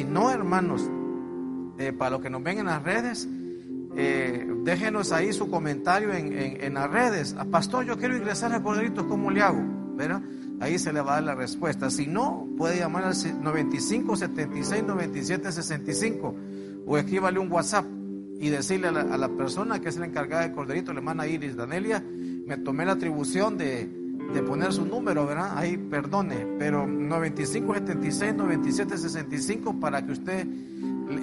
Si no, hermanos, eh, para los que nos ven en las redes, eh, déjenos ahí su comentario en, las redes. Ah, pastor, yo quiero ingresar a Corderitos, ¿cómo le hago? ¿Verdad? Ahí se le va a dar la respuesta. Si no, puede llamar al 95 76 97 65 o escríbale un WhatsApp y decirle a la, persona que es la encargada de Corderito, le manda Iris Danelia, me tomé la atribución de, de poner su número, ¿verdad? Ahí perdone, pero 95 76 97 65 para que usted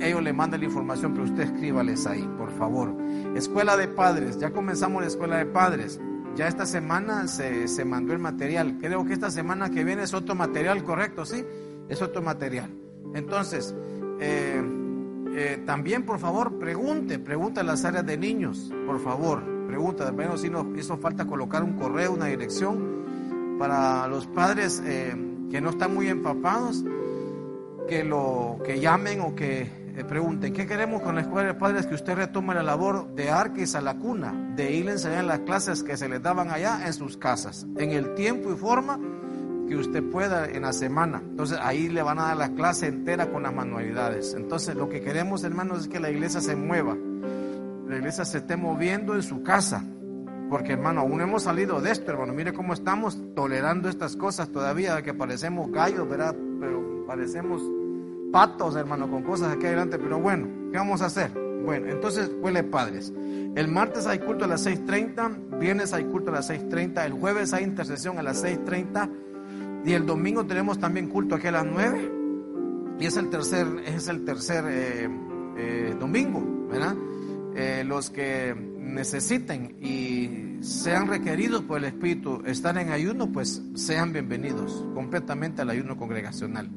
ellos le manden la información, pero usted escríbales ahí, por favor. Escuela de padres, ya comenzamos la escuela de padres. Ya esta semana se, se mandó el material. Creo que esta semana que viene es otro material, ¿correcto? ¿Sí? Es otro material. Entonces, eh, eh, también, por favor, pregunte, pregunte a las áreas de niños, por favor, pregunta. Menos si nos hizo falta colocar un correo, una dirección para los padres eh, que no están muy empapados, que lo que llamen o que eh, pregunten, ¿qué queremos con la escuela de padres? Que usted retome la labor de arquis a la cuna, de ir a enseñar las clases que se les daban allá en sus casas, en el tiempo y forma que usted pueda en la semana. Entonces ahí le van a dar la clase entera con las manualidades. Entonces lo que queremos, hermanos, es que la iglesia se mueva, la iglesia se esté moviendo en su casa, porque hermano, aún hemos salido de esto, hermano. Mire cómo estamos tolerando estas cosas todavía, que parecemos gallos, ¿verdad? Pero parecemos patos, hermano, con cosas aquí adelante. Pero bueno, ¿qué vamos a hacer? Bueno, entonces, huele padres. El martes hay culto a las 6.30, viernes hay culto a las 6.30, el jueves hay intercesión a las 6.30 y el domingo tenemos también culto aquí a las 9 y es el tercer, es el tercer eh, eh, domingo, ¿verdad? Eh, los que necesiten y sean requeridos por el Espíritu estar en ayuno, pues sean bienvenidos completamente al ayuno congregacional.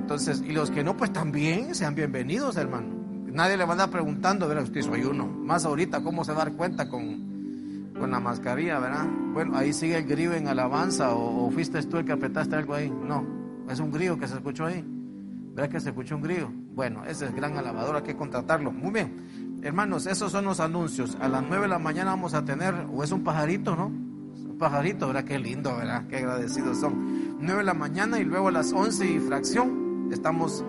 Entonces, y los que no, pues también sean bienvenidos, hermano. Nadie le va a andar preguntando, ¿verdad? Usted hizo ayuno. Más ahorita, ¿cómo se va dar cuenta con, con la mascarilla, verdad? Bueno, ahí sigue el grillo en alabanza, o, fuiste tú el que apretaste algo ahí. No, es un grillo que se escuchó ahí. ¿Verdad que se escuchó un grillo? Bueno, ese es gran alabador, hay que contratarlo. Muy bien. Hermanos, esos son los anuncios. A las 9 de la mañana vamos a tener, o es un pajarito, ¿no? Un pajarito, ¿verdad? Qué lindo, ¿verdad? Qué agradecidos son. 9 de la mañana y luego a las 11 y fracción estamos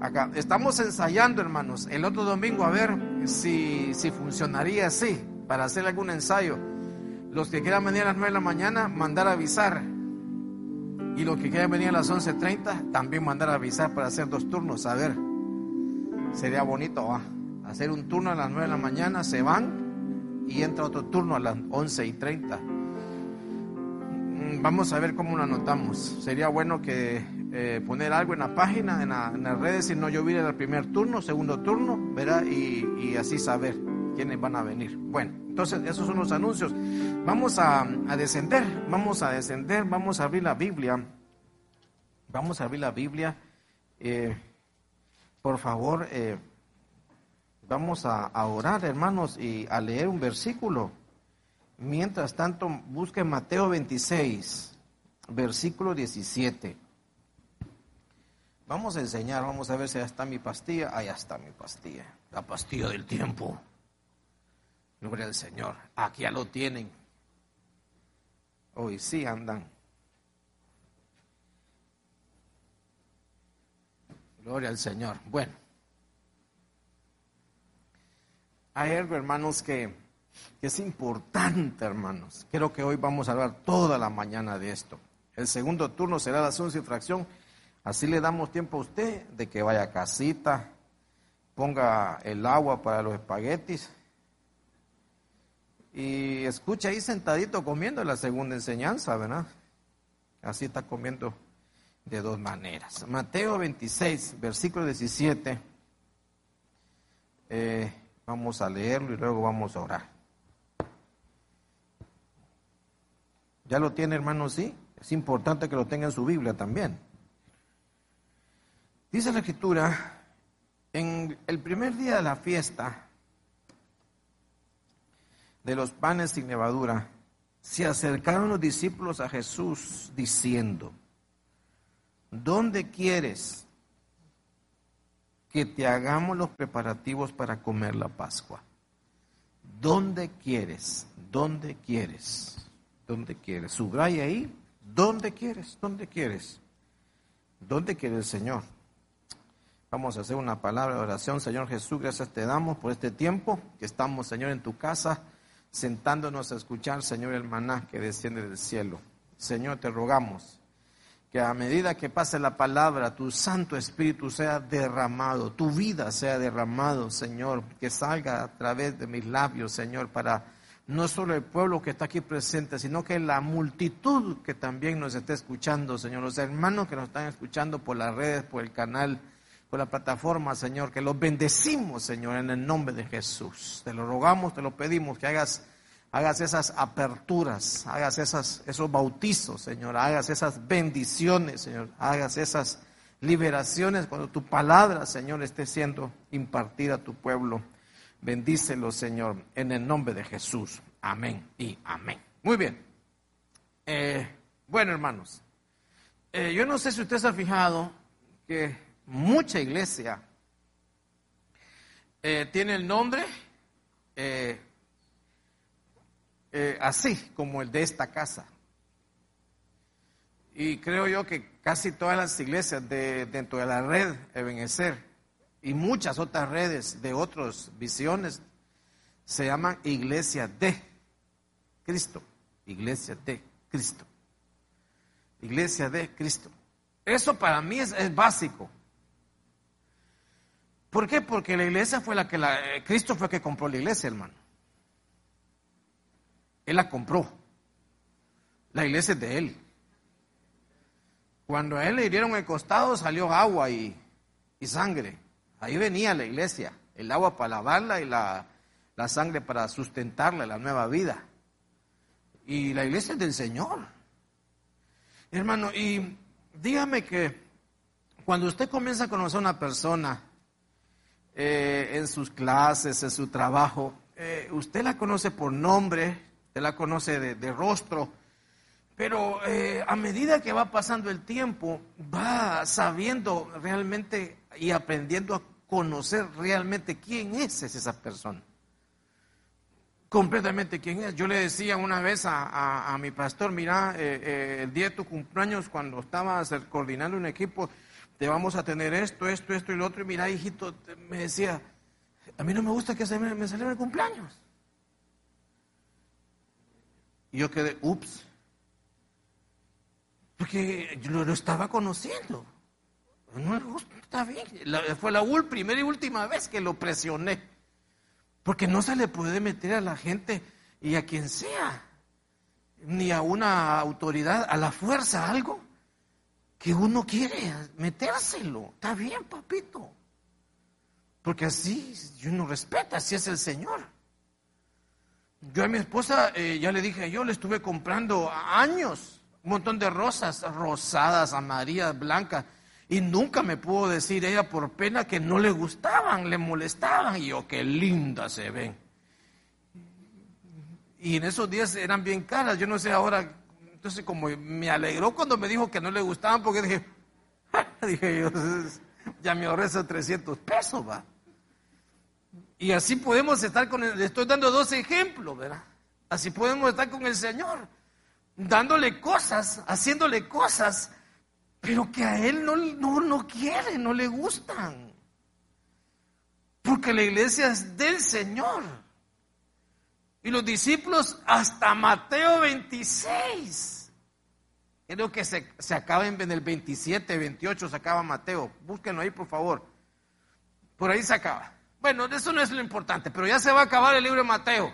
acá. Estamos ensayando, hermanos. El otro domingo a ver si, si funcionaría así, para hacer algún ensayo. Los que quieran venir a las 9 de la mañana, mandar a avisar. Y los que quieran venir a las 11.30, también mandar a avisar para hacer dos turnos. A ver, sería bonito, ¿va? Hacer un turno a las 9 de la mañana, se van y entra otro turno a las 11 y 30. Mm, vamos a ver cómo lo anotamos. Sería bueno que eh, poner algo en la página, en, las redes, si no yo vine al primer turno, segundo turno, ¿verdad? Y, así saber quiénes van a venir. Bueno, entonces esos son los anuncios. Vamos a, descender, vamos a descender, vamos a abrir la Biblia. Vamos a abrir la Biblia. Eh, por favor, eh, Vamos a, orar, hermanos, y a leer un versículo. Mientras tanto, busque Mateo 26, versículo 17. Vamos a enseñar, vamos a ver si ya está mi pastilla. Ahí está mi pastilla, la pastilla del tiempo. Gloria al Señor. Aquí ya lo tienen. Hoy sí andan. Gloria al Señor. Bueno. Hay algo, hermanos, que, es importante, hermanos. Creo que hoy vamos a hablar toda la mañana de esto. El segundo turno será la las y fracción. Así le damos tiempo a usted de que vaya a casita, ponga el agua para los espaguetis y escucha ahí sentadito comiendo la segunda enseñanza, ¿verdad? Así está comiendo de dos maneras. Mateo 26, versículo 17. Eh, Vamos a leerlo y luego vamos a orar. ¿Ya lo tiene, hermano? Sí. Es importante que lo tenga en su Biblia también. Dice la escritura, en el primer día de la fiesta de los panes sin levadura, se acercaron los discípulos a Jesús diciendo, ¿dónde quieres que te hagamos los preparativos para comer la Pascua. ¿Dónde quieres? ¿Dónde quieres? ¿Dónde quieres? Subraya ahí. ¿Dónde quieres? ¿Dónde quieres? ¿Dónde quiere el Señor? Vamos a hacer una palabra de oración. Señor Jesús, gracias te damos por este tiempo que estamos, Señor, en tu casa, sentándonos a escuchar, Señor, el maná que desciende del cielo. Señor, te rogamos que a medida que pase la palabra, tu Santo Espíritu sea derramado, tu vida sea derramado, Señor, que salga a través de mis labios, Señor, para no solo el pueblo que está aquí presente, sino que la multitud que también nos está escuchando, Señor, los hermanos que nos están escuchando por las redes, por el canal, por la plataforma, Señor, que los bendecimos, Señor, en el nombre de Jesús. Te lo rogamos, te lo pedimos, que hagas hagas esas aperturas, hagas esas, esos bautizos, Señor, hagas esas bendiciones, Señor, hagas esas liberaciones cuando tu palabra, Señor, esté siendo impartida a tu pueblo. Bendícelo, Señor, en el nombre de Jesús. Amén y amén. Muy bien. Eh, bueno, hermanos, eh, yo no sé si usted se ha fijado que mucha iglesia eh, tiene el nombre eh, así como el de esta casa. Y creo yo que casi todas las iglesias de, dentro de la red Ebenezer y muchas otras redes de otras visiones se llaman iglesia de Cristo. Iglesia de Cristo. Iglesia de Cristo. Eso para mí es, básico. ¿Por qué? Porque la iglesia fue la que la, eh, Cristo fue el que compró la iglesia, hermano. Él la compró. La iglesia es de Él. Cuando a Él le dieron el costado salió agua y, sangre. Ahí venía la iglesia. El agua para lavarla y la, la sangre para sustentarla, la nueva vida. y la iglesia es del Señor. Hermano, y dígame que cuando usted comienza a conocer a una persona eh, en sus clases, en su trabajo, eh, usted la conoce por nombre, usted la conoce de, rostro, pero eh, a medida que va pasando el tiempo, va sabiendo realmente y aprendiendo a conocer realmente quién es esa persona. Completamente quién es. Yo le decía una vez a, mi pastor, mira, el día de tu cumpleaños, cuando estaba coordinando un equipo, te vamos a tener esto, esto, esto y lo otro. Y mira, hijito, me decía, a mí no me gusta que se me, me celebre el cumpleaños. Y yo quedé, ups, porque yo lo, estaba conociendo. No está bien. fue la primera y última vez que lo presioné. Porque no se le puede meter a la gente y a quien sea, ni a una autoridad, a la fuerza, algo que uno quiere metérselo. Está bien, papito. Porque así uno respeta, así es el Señor. Yo a mi esposa, eh, ya le dije, yo le estuve comprando años un montón de rosas, rosadas, amarillas, blancas, y nunca me pudo decir ella por pena que no le gustaban, le molestaban, y yo, qué lindas se ven. Y en esos días eran bien caras, yo no sé ahora entonces, como me alegró cuando me dijo que no le gustaban, porque dije, dije yo, ya me ahorré esos 300 pesos, va. Y así podemos estar con él. Le estoy dando dos ejemplos, ¿verdad? Así podemos estar con el Señor, dándole cosas, haciéndole cosas, pero que a Él no, no, no quiere, no le gustan. Porque la iglesia es del Señor. Y los discípulos hasta Mateo 26. Creo que se, acaba en el 27, 28, se acaba Mateo. Búsquenlo ahí, por favor. Por ahí se acaba. Bueno, eso no es lo importante, pero ya se va a acabar el libro de Mateo.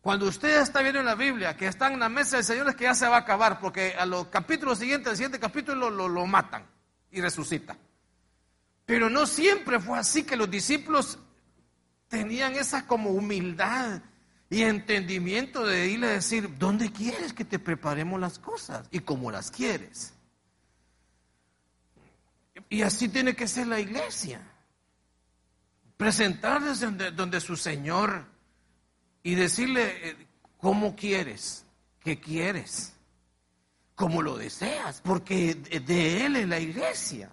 Cuando usted está viendo en la Biblia que están en la mesa del Señor es que ya se va a acabar, porque a los capítulos siguientes, el siguiente capítulo lo, lo matan y resucita. Pero no siempre fue así que los discípulos tenían esa como humildad y entendimiento de irle a decir, ¿dónde quieres que te preparemos las cosas? Y cómo las quieres. Y así tiene que ser la iglesia. Presentarles donde, donde su Señor y decirle, eh, ¿cómo quieres? ¿Qué quieres? Como lo deseas, porque de Él es la iglesia.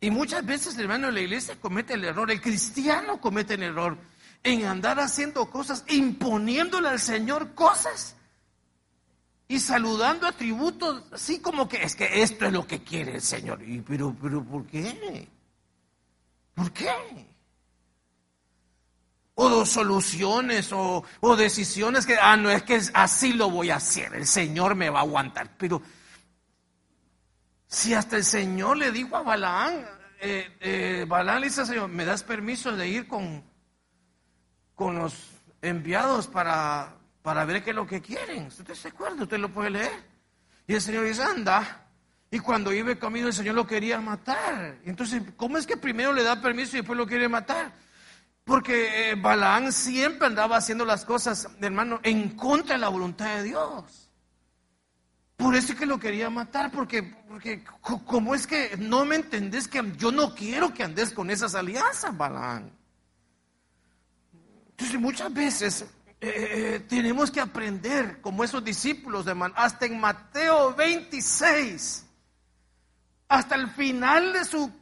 Y muchas veces hermano la iglesia comete el error, el cristiano comete el error en andar haciendo cosas, imponiéndole al Señor cosas y saludando atributos, así como que es que esto es lo que quiere el Señor. Y, pero, pero, ¿por qué? ¿Por qué? O soluciones o, o, decisiones que, ah, no, es que así lo voy a hacer, el Señor me va a aguantar. Pero si hasta el Señor le dijo a Balaán, eh, eh, le dice Señor, ¿me das permiso de ir con, con los enviados para, para ver qué es lo que quieren. ¿Usted se acuerda? Usted lo puede leer. Y el Señor dice, anda. Y cuando iba camino, el Señor lo quería matar. Entonces, ¿cómo es que primero le da permiso y después lo quiere matar? Porque eh, Balaán siempre andaba haciendo las cosas, hermano, en contra de la voluntad de Dios. Por eso es que lo quería matar, porque, porque ¿cómo es que no me entendés que yo no quiero que andes con esas alianzas, Balaán? Entonces muchas veces eh, eh, tenemos que aprender como esos discípulos de Man, hasta en Mateo 26, hasta el final de su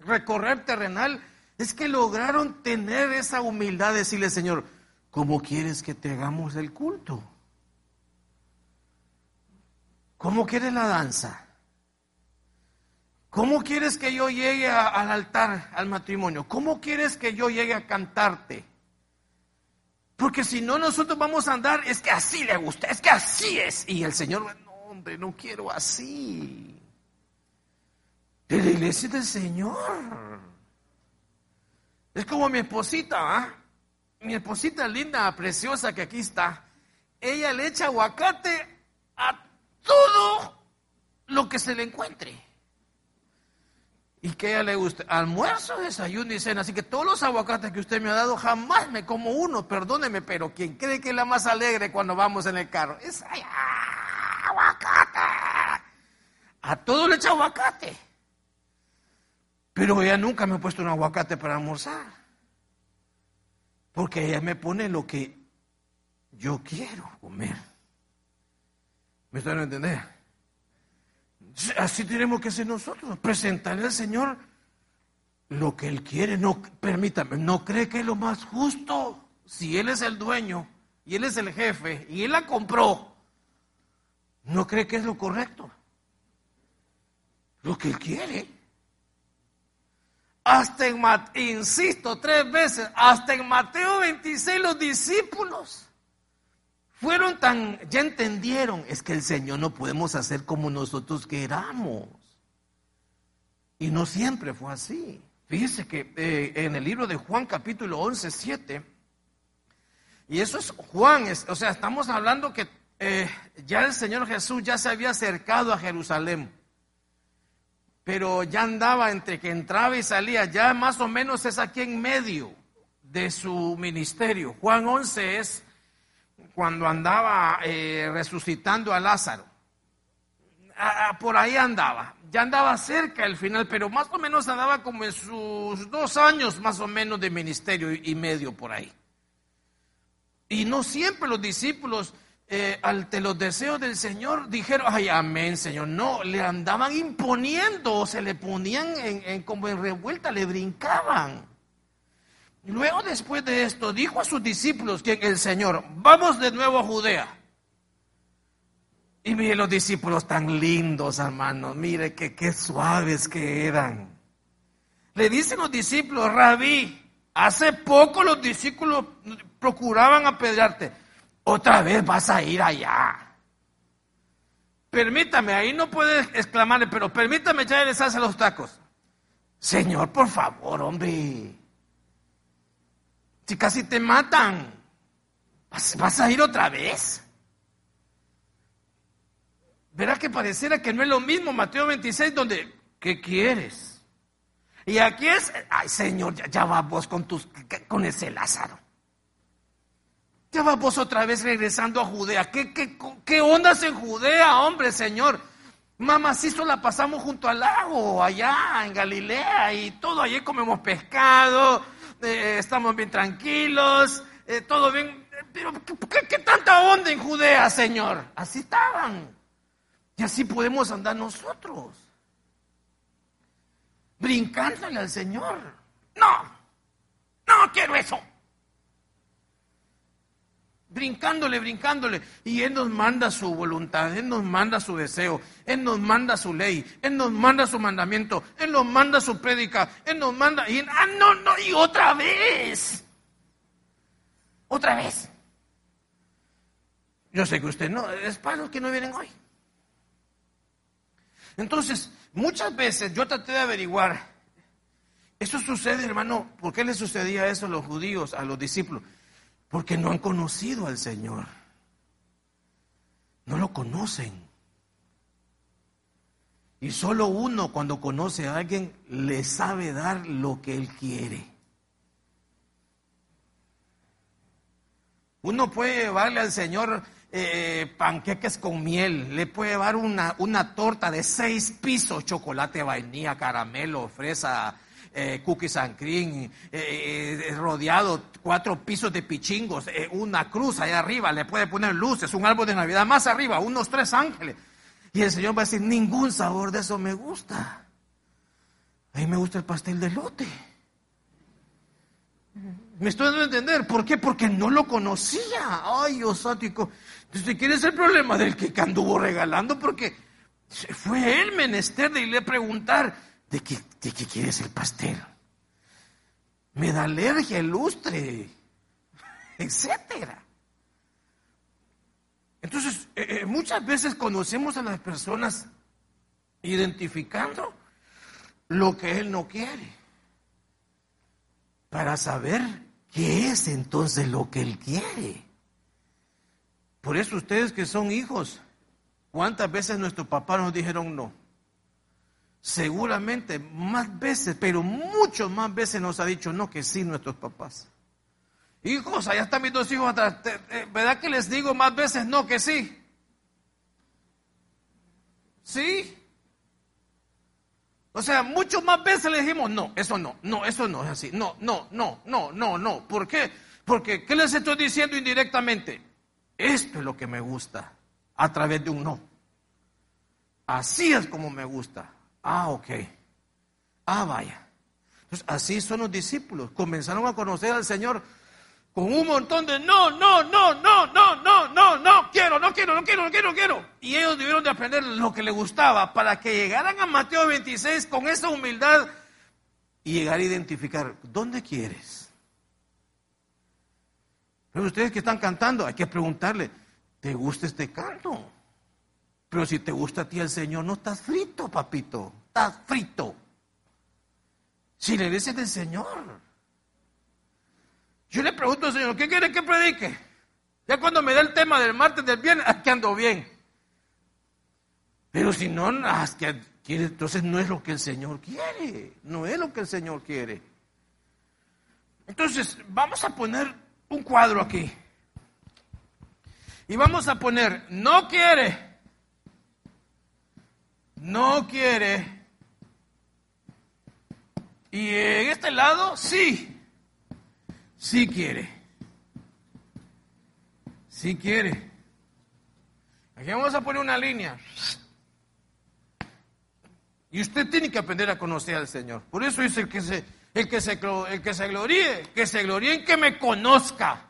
recorrer terrenal, es que lograron tener esa humildad de decirle, Señor, ¿cómo quieres que te hagamos el culto? ¿Cómo quieres la danza? ¿Cómo quieres que yo llegue al altar, al matrimonio? ¿Cómo quieres que yo llegue a cantarte? Porque si no, nosotros vamos a andar, es que así le gusta, es que así es. Y el Señor, no, hombre, no quiero así. De la iglesia del Señor. Es como mi esposita, ¿ah? Mi esposita linda, preciosa que aquí está. Ella le echa aguacate a todo lo que se le encuentre. ¿Y qué a ella le gusta? Almuerzo, desayuno y cena. Así que todos los aguacates que usted me ha dado, jamás me como uno, perdóneme, pero quien cree que es la más alegre cuando vamos en el carro es ay, aguacate. A todo le echa aguacate. Pero ella nunca me ha puesto un aguacate para almorzar. Porque ella me pone lo que yo quiero comer. ¿Me están a entender? Así tenemos que ser nosotros, presentarle al Señor lo que Él quiere. No, permítame, no cree que es lo más justo. Si Él es el dueño y Él es el jefe y Él la compró, no cree que es lo correcto. Lo que Él quiere. Hasta en, insisto tres veces, hasta en Mateo 26 los discípulos fueron tan, ya entendieron, es que el Señor no podemos hacer como nosotros queramos. Y no siempre fue así. Fíjese que eh, en el libro de Juan capítulo 11, 7, y eso es Juan, o sea, estamos hablando que eh, ya el Señor Jesús ya se había acercado a Jerusalén, pero ya andaba entre que entraba y salía, ya más o menos es aquí en medio de su ministerio. Juan 11 es cuando andaba eh, resucitando a Lázaro. por ahí andaba, ya andaba cerca del final, pero más o menos andaba como en sus dos años más o menos de ministerio y medio por ahí. Y no siempre los discípulos, eh, ante los deseos del Señor, dijeron, ay, amén, Señor. No, le andaban imponiendo, se le ponían en, como en revuelta, le brincaban. Luego después de esto dijo a sus discípulos que el Señor, vamos de nuevo a Judea. Y mire los discípulos tan lindos, hermanos, mire que qué suaves que eran. Le dicen los discípulos, rabí, hace poco los discípulos procuraban apedrearte, otra vez vas a ir allá. Permítame, ahí no puede exclamarle, pero permítame echarle salsa a los tacos. Señor, por favor, hombre. Si casi te matan, ¿vas, a ir otra vez? Verá que pareciera que no es lo mismo Mateo 26 donde, ¿qué quieres? Y aquí es, ay Señor, ya, vas vos con, tus, con ese Lázaro. Ya vas vos otra vez regresando a Judea. ¿Qué, qué, qué ondas en Judea, hombre, Señor? Mamá, si la pasamos junto al lago, allá en Galilea, y todo allí comemos pescado, eh, estamos bien tranquilos, eh, todo bien. Pero, ¿qué, tanta onda en Judea, Señor? Así estaban. Y así podemos andar nosotros. Brincándole al Señor. No, no quiero eso brincándole, brincándole. Y Él nos manda su voluntad, Él nos manda su deseo, Él nos manda su ley, Él nos manda su mandamiento, Él nos manda su prédica, Él nos manda... Y, ah, no, no, y otra vez. Otra vez. Yo sé que usted no, es para los que no vienen hoy. Entonces, muchas veces yo traté de averiguar, eso sucede, hermano, ¿por qué le sucedía eso a los judíos, a los discípulos? Porque no han conocido al Señor. No lo conocen. Y solo uno cuando conoce a alguien le sabe dar lo que él quiere. Uno puede llevarle al Señor eh, panqueques con miel, le puede llevar una, una torta de seis pisos, chocolate, vainilla, caramelo, fresa, eh, cookies cream, eh, eh, rodeado cuatro pisos de pichingos, una cruz allá arriba, le puede poner luces, un árbol de Navidad más arriba, unos tres ángeles. Y el Señor va a decir, ningún sabor de eso me gusta. A mí me gusta el pastel de lote. Me estoy dando a entender. ¿Por qué? Porque no lo conocía. Ay, osático. Entonces, ¿quién es el problema del que anduvo regalando? Porque fue él menester de irle a preguntar, ¿De qué, quieres el pastel? Me da alergia el lustre, etcétera. Entonces, eh, eh, muchas veces conocemos a las personas identificando lo que él no quiere, para saber qué es entonces lo que él quiere. Por eso ustedes que son hijos, ¿cuántas veces nuestro papá nos dijeron no? Seguramente más veces, pero muchas más veces nos ha dicho no que sí nuestros papás. Hijos, allá están mis dos hijos atrás. ¿Verdad que les digo más veces no que sí? ¿Sí? O sea, muchas más veces le dijimos, no, eso no, no, eso no es así, no, no, no, no, no, no. ¿Por qué? Porque, ¿qué les estoy diciendo indirectamente? Esto es lo que me gusta, a través de un no. Así es como me gusta. Ah, ok. Ah, vaya. Entonces, así son los discípulos. Comenzaron a conocer al Señor con un montón de no, no, no, no, no, no, no, no quiero, no quiero, no quiero, no quiero, no quiero. Y ellos debieron de aprender lo que les gustaba para que llegaran a Mateo 26 con esa humildad y llegar a identificar, ¿dónde quieres? Pero ustedes que están cantando, hay que preguntarle, ¿te gusta este canto? Pero si te gusta a ti el Señor, no estás frito, papito, estás frito. Si le dices del Señor. Yo le pregunto al Señor, ¿qué quiere que predique? Ya cuando me da el tema del martes del bien, aquí ando bien. Pero si no, entonces no es lo que el Señor quiere. No es lo que el Señor quiere. Entonces, vamos a poner un cuadro aquí. Y vamos a poner, no quiere, no quiere. Y en este lado, sí. Sí quiere. Sí quiere. Aquí vamos a poner una línea. Y usted tiene que aprender a conocer al Señor. Por eso dice el que se, el que se, el que se gloríe, que se gloríe en que me conozca.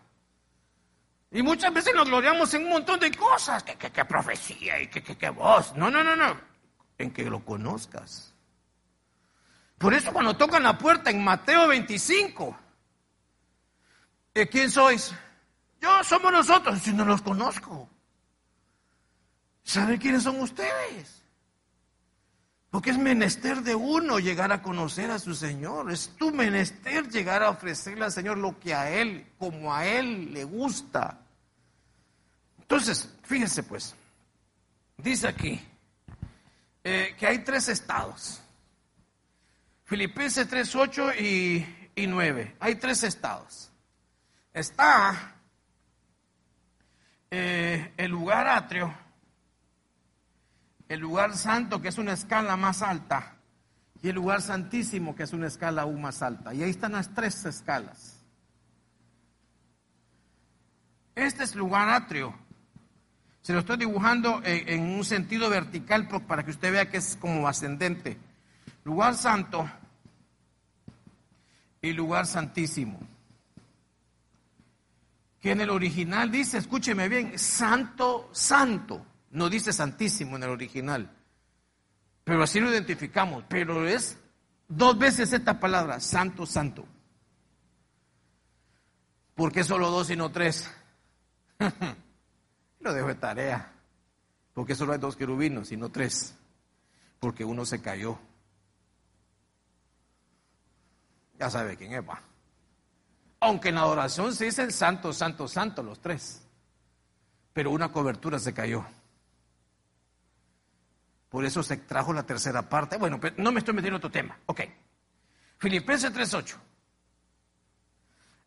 Y muchas veces nos gloriamos en un montón de cosas, que, profecía y que, que, que voz. No, no, no, no. En que lo conozcas. Por eso cuando tocan la puerta en Mateo 25, ¿quién sois? Yo somos nosotros, si no los conozco. ¿Saben quiénes son ustedes? Porque es menester de uno llegar a conocer a su Señor. Es tu menester llegar a ofrecerle al Señor lo que a Él, como a Él le gusta. Entonces, fíjense pues, dice aquí eh, que hay tres estados. Filipenses 3, 8 y, y 9. Hay tres estados está eh, el lugar atrio, el lugar santo, que es una escala más alta, y el lugar santísimo, que es una escala aún más alta. Y ahí están las tres escalas. Este es lugar atrio. Se lo estoy dibujando en un sentido vertical para que usted vea que es como ascendente. Lugar santo y lugar santísimo que en el original dice, escúcheme bien, santo, santo. No dice santísimo en el original. Pero así lo identificamos. Pero es dos veces esta palabra, santo, santo. ¿Por qué solo dos y no tres? lo dejo de tarea. Porque solo hay dos querubinos y no tres. Porque uno se cayó. Ya sabe quién es, va. Aunque en la adoración se dicen santo, santo, santo los tres. Pero una cobertura se cayó. Por eso se trajo la tercera parte. Bueno, no me estoy metiendo en otro tema. Ok. Filipenses 3.8.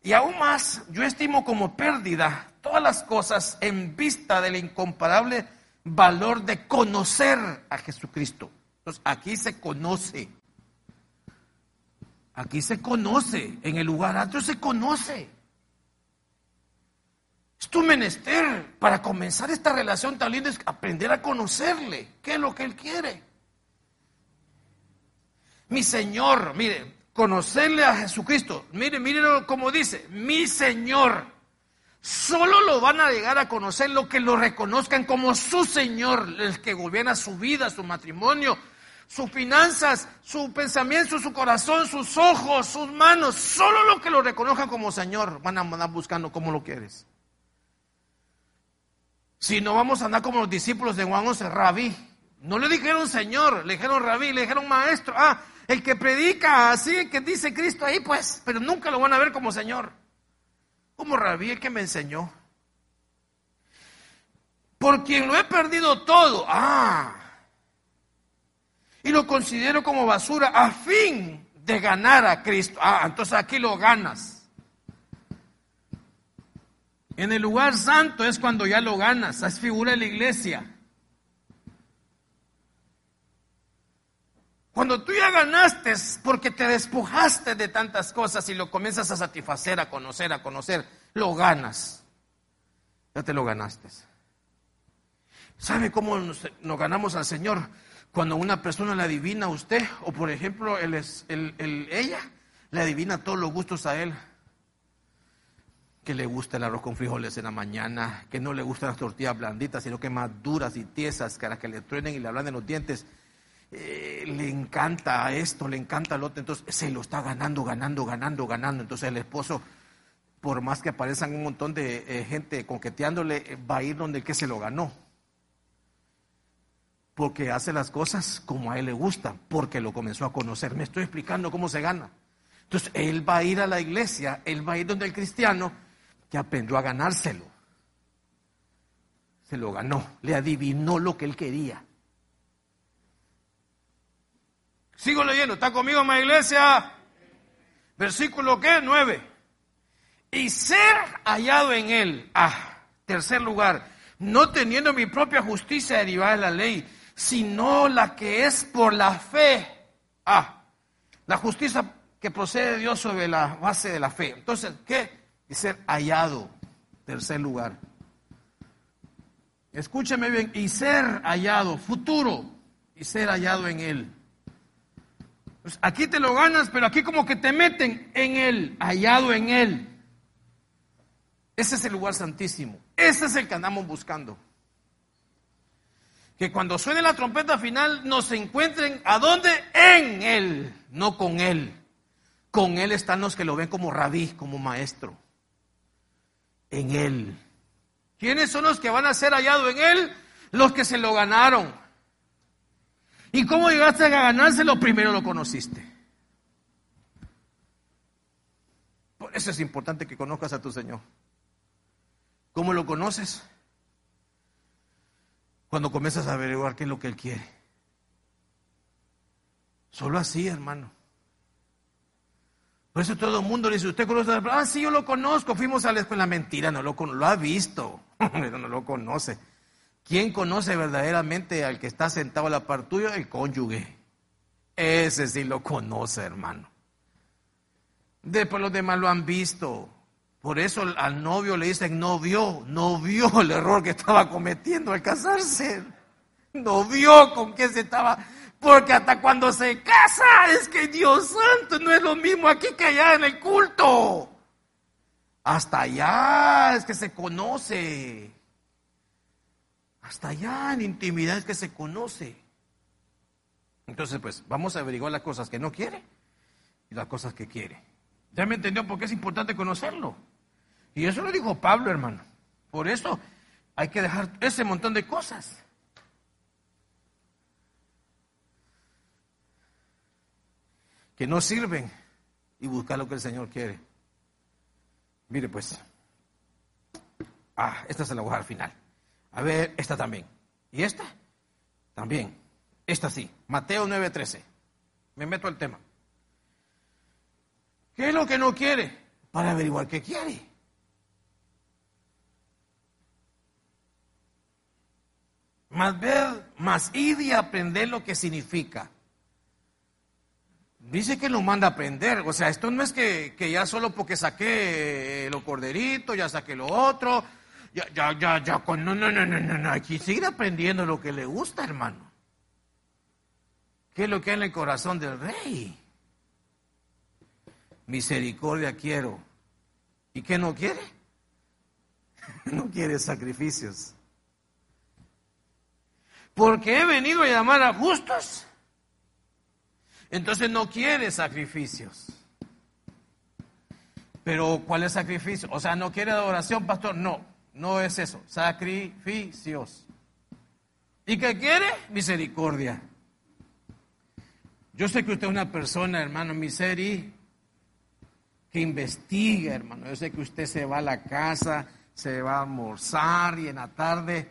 Y aún más, yo estimo como pérdida todas las cosas en vista del incomparable valor de conocer a Jesucristo. Entonces, aquí se conoce. Aquí se conoce, en el lugar alto se conoce. Es tu menester para comenzar esta relación tan linda, es aprender a conocerle, qué es lo que Él quiere. Mi Señor, mire, conocerle a Jesucristo, mire, mire como dice, mi Señor. Solo lo van a llegar a conocer lo que lo reconozcan como su Señor, el que gobierna su vida, su matrimonio, sus finanzas, su pensamiento, su corazón, sus ojos, sus manos, solo lo que lo reconozcan como Señor van a andar buscando como lo quieres. Si no vamos a andar como los discípulos de Juan 11, rabí. No le dijeron Señor, le dijeron rabí, le dijeron maestro. Ah, el que predica así, que dice Cristo ahí, pues, pero nunca lo van a ver como Señor. Como rabí, el que me enseñó. Por quien lo he perdido todo. Ah, y lo considero como basura a fin de ganar a Cristo. Ah, entonces aquí lo ganas. En el lugar santo es cuando ya lo ganas, es figura de la iglesia. Cuando tú ya ganaste porque te despojaste de tantas cosas y lo comienzas a satisfacer, a conocer, a conocer, lo ganas. Ya te lo ganaste. ¿Sabe cómo nos, ganamos al Señor? Cuando una persona le adivina a usted, o por ejemplo, él es, ella le adivina todos los gustos a él. Que le gusta el arroz con frijoles en la mañana, que no le gustan las tortillas blanditas, sino que más duras y tiesas, para que le truenen y le hablan los dientes. Eh, le encanta esto, le encanta lo otro, entonces se lo está ganando, ganando, ganando, ganando. Entonces el esposo, por más que aparezcan un montón de eh, gente conqueteándole, eh, va a ir donde el que se lo ganó. Porque hace las cosas como a él le gusta, porque lo comenzó a conocer. Me estoy explicando cómo se gana. Entonces él va a ir a la iglesia, él va a ir donde el cristiano que aprendió a ganárselo. Se lo ganó, le adivinó lo que él quería. Sigo leyendo, ¿está conmigo en la iglesia? Versículo ¿qué? 9. Y ser hallado en él. Ah, tercer lugar, no teniendo mi propia justicia derivada de la ley, sino la que es por la fe. Ah, la justicia que procede de Dios sobre la base de la fe. Entonces, ¿qué? Y ser hallado. Tercer lugar. Escúcheme bien, y ser hallado, futuro, y ser hallado en él. Pues aquí te lo ganas, pero aquí como que te meten en Él, hallado en Él. Ese es el lugar santísimo. Ese es el que andamos buscando. Que cuando suene la trompeta final nos encuentren a dónde? En Él, no con Él. Con Él están los que lo ven como rabí, como maestro. En Él. ¿Quiénes son los que van a ser hallados en Él? Los que se lo ganaron. ¿Y cómo llegaste a ganárselo? Primero lo conociste. Por eso es importante que conozcas a tu Señor. ¿Cómo lo conoces? Cuando comienzas a averiguar qué es lo que Él quiere. Solo así, hermano. Por eso todo el mundo le dice, ¿usted conoce a Ah, sí, yo lo conozco, fuimos a la. Mentira, no lo, lo ha visto, no lo conoce. ¿Quién conoce verdaderamente al que está sentado a la par tuyo? El cónyuge. Ese sí lo conoce, hermano. Después los demás lo han visto. Por eso al novio le dicen, no vio, no vio el error que estaba cometiendo al casarse. No vio con qué se estaba. Porque hasta cuando se casa es que Dios santo no es lo mismo aquí que allá en el culto. Hasta allá es que se conoce. Hasta allá en intimidad es que se conoce. Entonces, pues, vamos a averiguar las cosas que no quiere y las cosas que quiere. ¿Ya me entendió por qué es importante conocerlo? Y eso lo dijo Pablo, hermano. Por eso hay que dejar ese montón de cosas. Que no sirven y buscar lo que el Señor quiere. Mire, pues. Ah, esta se la voy al final. A ver, esta también. ¿Y esta? También. Esta sí. Mateo 9:13. Me meto al tema. ¿Qué es lo que no quiere? Para averiguar qué quiere. Más ver, más ir y aprender lo que significa. Dice que lo manda a aprender. O sea, esto no es que, que ya solo porque saqué los corderitos, ya saqué lo otro, ya, ya, ya, ya, no, no, no, no, no, hay que seguir aprendiendo lo que le gusta, hermano. ¿Qué es lo que hay en el corazón del rey? Misericordia quiero. ¿Y qué no quiere? no quiere sacrificios. Porque he venido a llamar a justos. Entonces no quiere sacrificios. Pero ¿cuál es sacrificio? O sea, no quiere adoración, pastor. No. No es eso, sacrificios. ¿Y qué quiere? Misericordia. Yo sé que usted es una persona, hermano, miseri, que investiga, hermano. Yo sé que usted se va a la casa, se va a almorzar y en la tarde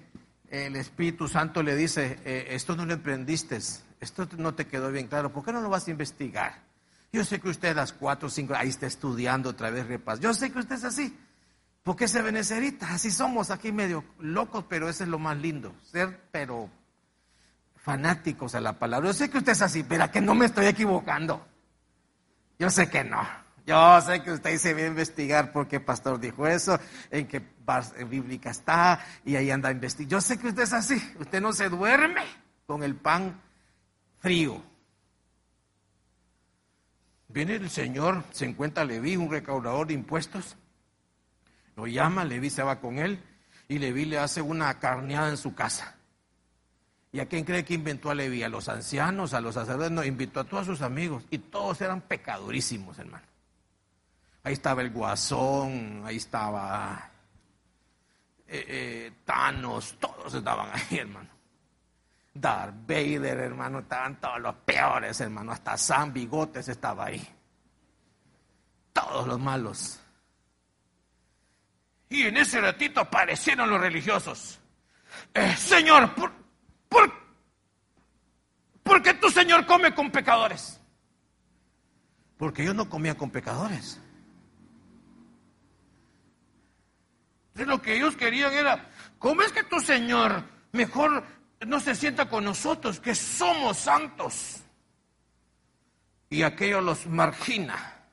el Espíritu Santo le dice, eh, esto no lo emprendiste, esto no te quedó bien claro, ¿por qué no lo vas a investigar? Yo sé que usted a las cuatro o cinco, ahí está estudiando otra vez repas. Yo sé que usted es así. ¿Por qué se benecerita? Así somos aquí medio locos, pero eso es lo más lindo. Ser, pero fanáticos a la palabra. Yo sé que usted es así, pero que no me estoy equivocando. Yo sé que no. Yo sé que usted se va a investigar porque el pastor dijo eso, en qué bíblica está, y ahí anda investigando. Yo sé que usted es así. Usted no se duerme con el pan frío. Viene el Señor, se encuentra Leví, un recaudador de impuestos. Lo llama, Leví se va con él y Leví le hace una carneada en su casa. ¿Y a quién cree que inventó a Leví? A los ancianos, a los sacerdotes, no, invitó a todos sus amigos y todos eran pecadorísimos, hermano. Ahí estaba el guasón, ahí estaba eh, eh, Thanos, todos estaban ahí, hermano. Darth Vader, hermano, estaban todos los peores, hermano. Hasta Sam Bigotes estaba ahí. Todos los malos. Y en ese ratito aparecieron los religiosos. Eh, señor, ¿por, por, qué tu Señor come con pecadores? Porque yo no comía con pecadores. Entonces lo que ellos querían era, ¿cómo es que tu Señor mejor no se sienta con nosotros, que somos santos? Y aquello los margina,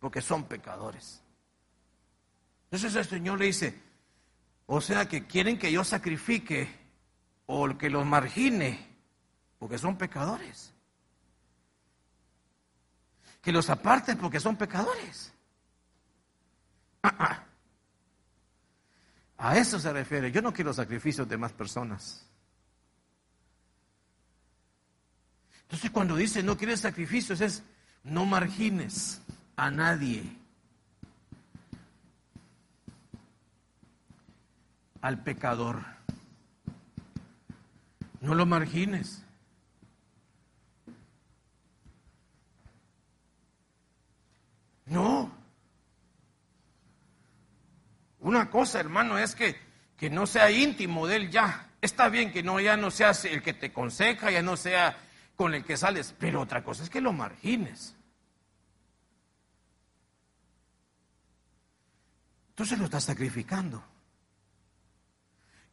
porque son pecadores. Entonces el Señor le dice, o sea que quieren que yo sacrifique o que los margine, porque son pecadores. Que los aparte porque son pecadores. A eso se refiere. Yo no quiero sacrificios de más personas. Entonces cuando dice no quieres sacrificios es no margines a nadie. Al pecador. No lo margines. No. Una cosa, hermano, es que, que no sea íntimo de él ya. Está bien que no ya no seas el que te aconseja, ya no sea con el que sales, pero otra cosa es que lo margines. Entonces lo estás sacrificando.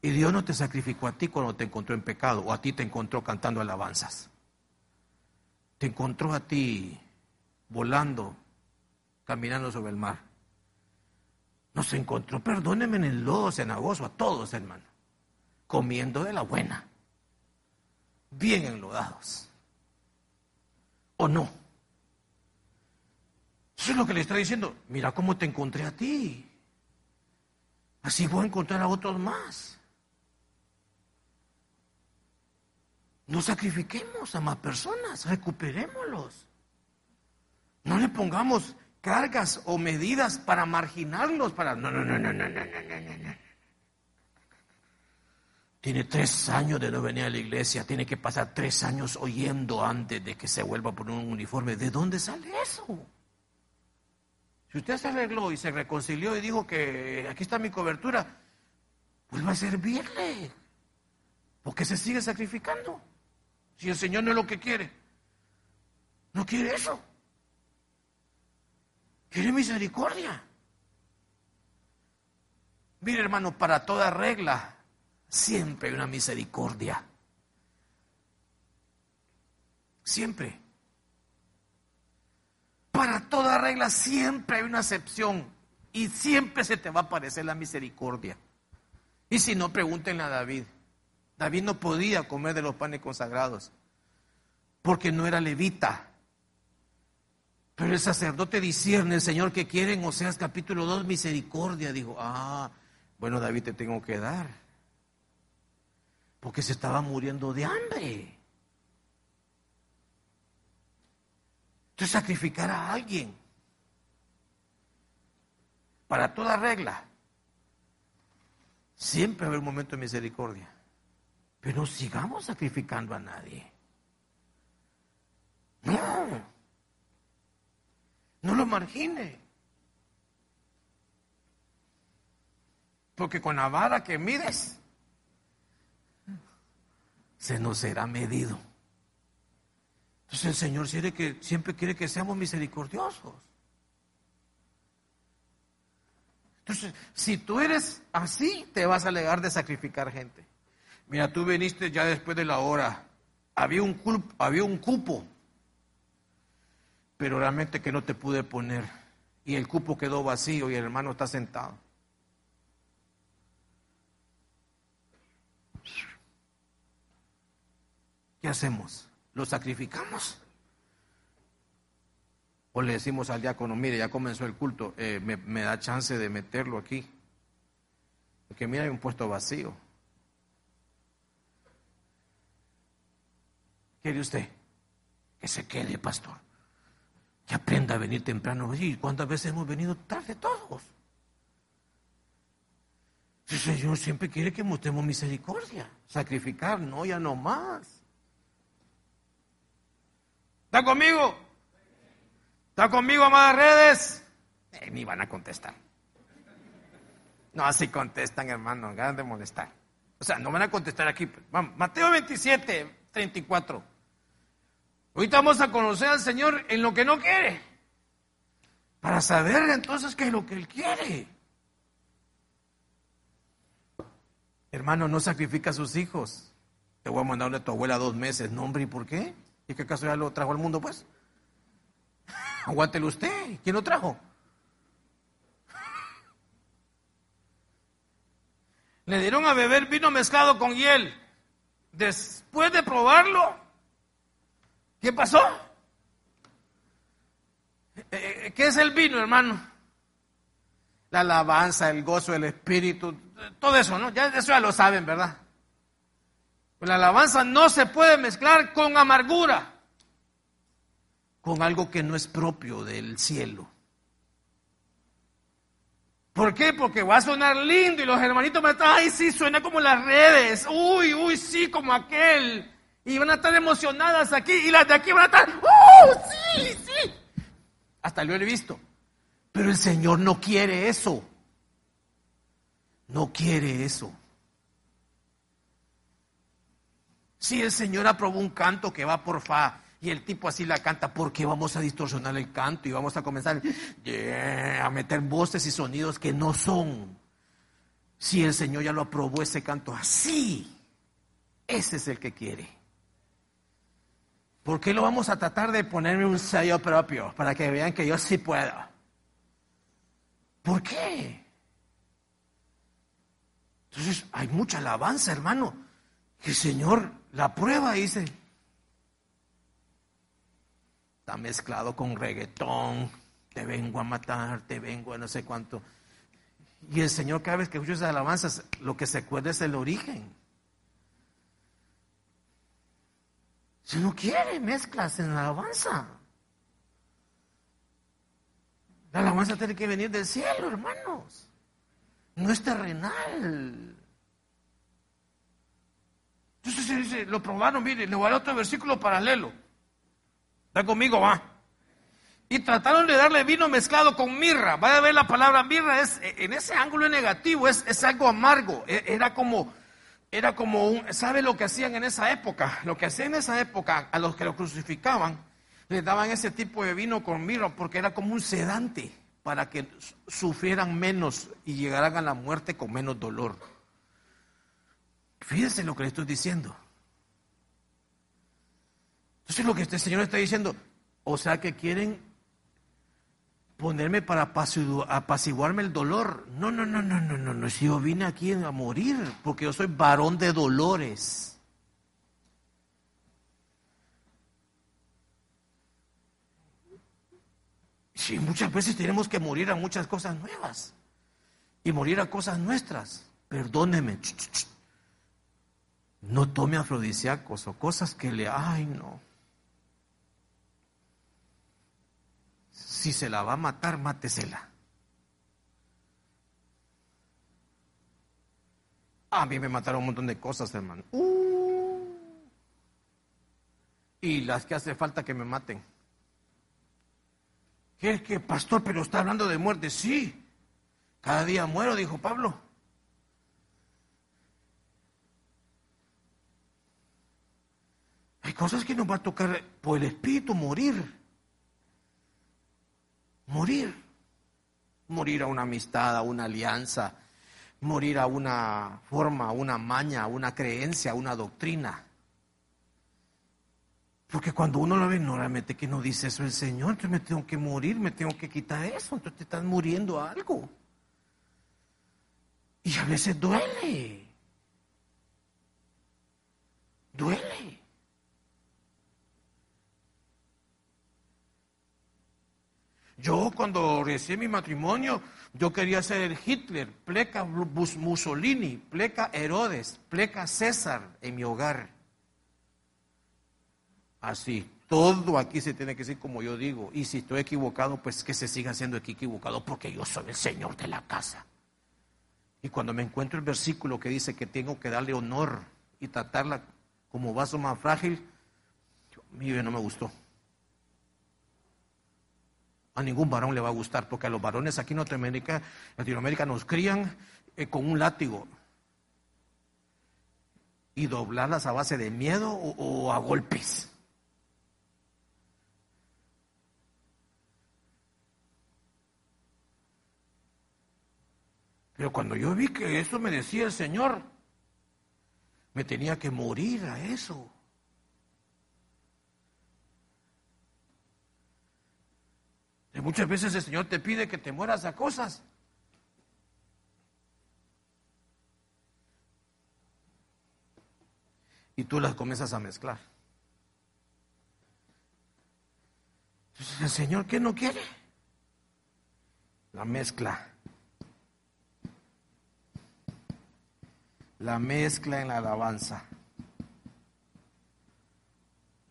Y Dios no te sacrificó a ti cuando te encontró en pecado o a ti te encontró cantando alabanzas. Te encontró a ti volando, caminando sobre el mar. Nos encontró, perdónenme, en el lodo cenagoso, a todos, hermano, comiendo de la buena, bien enlodados. ¿O no? Eso es lo que le está diciendo. Mira cómo te encontré a ti. Así voy a encontrar a otros más. No sacrifiquemos a más personas, recuperémoslos. No le pongamos cargas o medidas para marginarlos, para... No, no, no, no, no, no, no, no, no. Tiene tres años de no venir a la iglesia, tiene que pasar tres años oyendo antes de que se vuelva a poner un uniforme. ¿De dónde sale eso? Si usted se arregló y se reconcilió y dijo que aquí está mi cobertura, vuelva a servirle, porque se sigue sacrificando. Si el Señor no es lo que quiere. No quiere eso. Quiere misericordia. Mire hermano, para toda regla siempre hay una misericordia. Siempre. Para toda regla siempre hay una excepción y siempre se te va a aparecer la misericordia. Y si no, pregúntenle a David. David no podía comer de los panes consagrados porque no era levita. Pero el sacerdote discierne, el Señor que quiere en Oseas capítulo 2, misericordia. Dijo, ah, bueno David te tengo que dar. Porque se estaba muriendo de hambre. Entonces sacrificar a alguien para toda regla. Siempre haber un momento de misericordia. Pero no sigamos sacrificando a nadie. No. No lo margine. Porque con la vara que mides, se nos será medido. Entonces el Señor siempre, que, siempre quiere que seamos misericordiosos. Entonces, si tú eres así, te vas a alegar de sacrificar gente. Mira, tú viniste ya después de la hora. Había un, había un cupo, pero realmente que no te pude poner. Y el cupo quedó vacío y el hermano está sentado. ¿Qué hacemos? ¿Lo sacrificamos? O le decimos al diácono, mire, ya comenzó el culto, eh, me, da chance de meterlo aquí. Porque mira, hay un puesto vacío. ¿Quiere usted? Que se quede, pastor. Que aprenda a venir temprano. ¿Y cuántas veces hemos venido tarde todos? El Señor siempre quiere que mostremos misericordia. Sacrificar, no, ya no más. ¿Está conmigo? ¿Está conmigo, amadas redes? Eh, ni van a contestar. No, así contestan, hermano, ganas de molestar. O sea, no van a contestar aquí. Vamos, Mateo 27, 34. Ahorita vamos a conocer al Señor en lo que no quiere. Para saber entonces qué es lo que Él quiere. Hermano, no sacrifica a sus hijos. Te voy a mandar a tu abuela dos meses. No, hombre, ¿y por qué? ¿Y qué caso ya lo trajo al mundo, pues? Aguántelo usted. ¿Quién lo trajo? Le dieron a beber vino mezclado con hiel. Después de probarlo, ¿qué pasó? Eh, eh, ¿Qué es el vino, hermano? La alabanza, el gozo, el espíritu, todo eso, ¿no? Ya eso ya lo saben, ¿verdad? la alabanza no se puede mezclar con amargura, con algo que no es propio del cielo. ¿Por qué? Porque va a sonar lindo y los hermanitos a estar, ay, sí, suena como las redes, uy, uy, sí, como aquel. Y van a estar emocionadas aquí y las de aquí van a estar, ¡oh, sí, sí! Hasta lo he visto. Pero el Señor no quiere eso. No quiere eso. Si el Señor aprobó un canto que va por fa y el tipo así la canta, ¿por qué vamos a distorsionar el canto y vamos a comenzar a meter voces y sonidos que no son? Si el Señor ya lo aprobó ese canto así, ese es el que quiere. ¿Por qué lo vamos a tratar de ponerme un sello propio para que vean que yo sí puedo? ¿Por qué? Entonces hay mucha alabanza, hermano. El Señor la prueba dice, está mezclado con reggaetón, te vengo a matar, te vengo a no sé cuánto. Y el Señor cada vez que escucha esas alabanzas, lo que se acuerda es el origen. Si no quiere mezclas en la alabanza. La alabanza tiene que venir del cielo, hermanos. No es terrenal. Entonces dice, lo probaron, mire, le voy a dar otro versículo paralelo. Está conmigo, va. Y trataron de darle vino mezclado con mirra. Vaya a ver la palabra mirra, es, en ese ángulo negativo, es, es algo amargo. E, era como, era como un, ¿sabe lo que hacían en esa época? Lo que hacían en esa época a los que lo crucificaban, les daban ese tipo de vino con mirra porque era como un sedante para que sufrieran menos y llegaran a la muerte con menos dolor. Fíjense lo que le estoy diciendo. Entonces lo que este Señor está diciendo, o sea que quieren ponerme para apaciguarme el dolor. No, no, no, no, no, no, no. Si yo vine aquí a morir, porque yo soy varón de dolores. Sí, muchas veces tenemos que morir a muchas cosas nuevas y morir a cosas nuestras. Perdóneme. No tome afrodisíacos o cosas que le, ay no. Si se la va a matar, mátesela. A mí me mataron un montón de cosas, hermano. Uh. Y las que hace falta que me maten. ¿Qué es que, pastor, pero está hablando de muerte? Sí. Cada día muero, dijo Pablo. cosas que nos va a tocar por el Espíritu morir. Morir. Morir a una amistad, a una alianza, morir a una forma, a una maña, a una creencia, a una doctrina. Porque cuando uno lo ve, normalmente que no dice eso el Señor, entonces me tengo que morir, me tengo que quitar eso, entonces te estás muriendo algo. Y a veces duele. Duele. Yo cuando recibí mi matrimonio, yo quería ser el Hitler, pleca Mussolini, pleca Herodes, pleca César en mi hogar. Así, todo aquí se tiene que decir como yo digo. Y si estoy equivocado, pues que se siga siendo aquí equivocado porque yo soy el Señor de la casa. Y cuando me encuentro el versículo que dice que tengo que darle honor y tratarla como vaso más frágil, mi no me gustó. A ningún varón le va a gustar, porque a los varones aquí en Latinoamérica, Latinoamérica nos crían eh, con un látigo. Y doblarlas a base de miedo o a golpes. Pero cuando yo vi que eso me decía el Señor, me tenía que morir a eso. Muchas veces el Señor te pide que te mueras a cosas. Y tú las comienzas a mezclar. Entonces, ¿el Señor qué no quiere? La mezcla. la mezcla en la alabanza.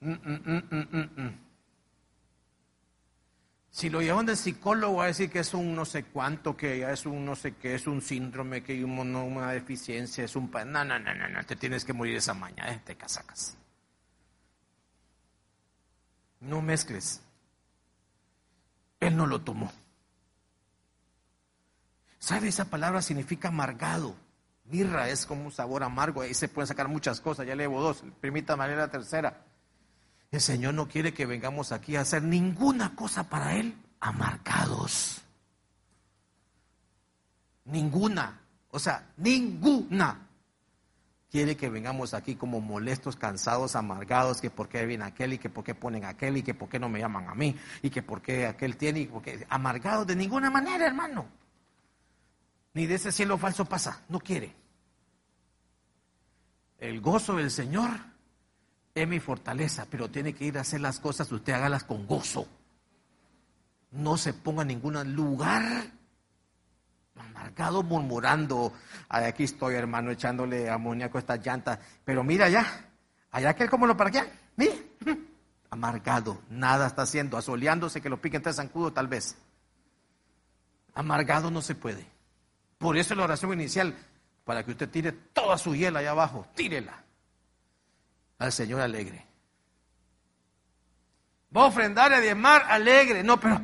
Mm, mm, mm, si lo llevan de psicólogo, va a decir que es un no sé cuánto, que ya es un no sé qué, es un síndrome, que hay una deficiencia, es un... No, no, no, no, no, te tienes que morir esa mañana, eh, te casacas. No mezcles. Él no lo tomó. ¿Sabe? Esa palabra significa amargado. Mirra es como un sabor amargo, ahí se pueden sacar muchas cosas, ya llevo dos, permítame leer la tercera. El Señor no quiere que vengamos aquí a hacer ninguna cosa para Él amargados. Ninguna, o sea, ninguna. Quiere que vengamos aquí como molestos, cansados, amargados, que por qué viene aquel y que por qué ponen aquel y que por qué no me llaman a mí y que por qué aquel tiene y por. Amargados de ninguna manera, hermano. Ni de ese cielo falso pasa, no quiere. El gozo del Señor es mi fortaleza, pero tiene que ir a hacer las cosas, usted hágalas con gozo. No se ponga en ningún lugar amargado murmurando. Aquí estoy, hermano, echándole amoníaco a estas llantas. Pero mira allá, allá que como lo allá, mira, amargado, nada está haciendo, asoleándose que lo piquen tres zancudo tal vez. Amargado no se puede. Por eso la oración inicial, para que usted tire toda su hiel allá abajo, tírela al Señor alegre. Va a ofrendar a diezmar alegre. No, pero.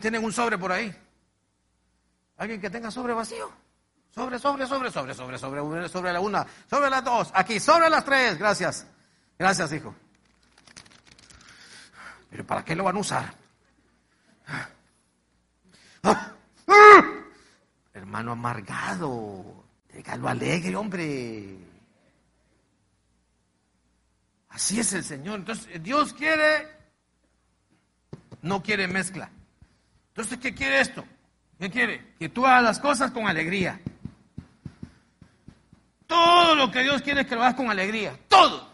Tienen un sobre por ahí. Alguien que tenga sobre vacío. Sobre, sobre, sobre, sobre, sobre, sobre, sobre la una, sobre las dos, aquí, sobre las tres. Gracias. Gracias, hijo. Pero ¿para qué lo van a usar? Hermano amargado, déjalo alegre, hombre. Así es el Señor. Entonces, Dios quiere, no quiere mezcla. Entonces, ¿qué quiere esto? ¿Qué quiere? Que tú hagas las cosas con alegría. Todo lo que Dios quiere es que lo hagas con alegría. Todo.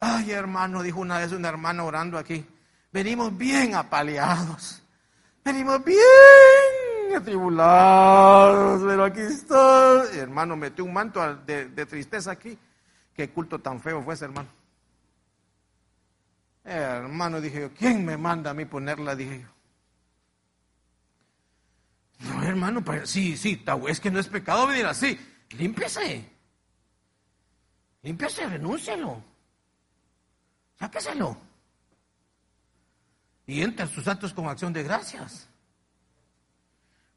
Ay, hermano, dijo una vez una hermana orando aquí. Venimos bien apaleados. Venimos bien atribulados. Pero aquí estoy. hermano, metió un manto de, tristeza aquí. Qué culto tan feo fue ese hermano. hermano, dije yo, ¿quién me manda a mí ponerla? Dije yo. No, hermano, sí, sí, es que no es pecado venir así. Límpiese. Límpiese, renúncielo. Sáqueselo. Y entra en sus actos con acción de gracias.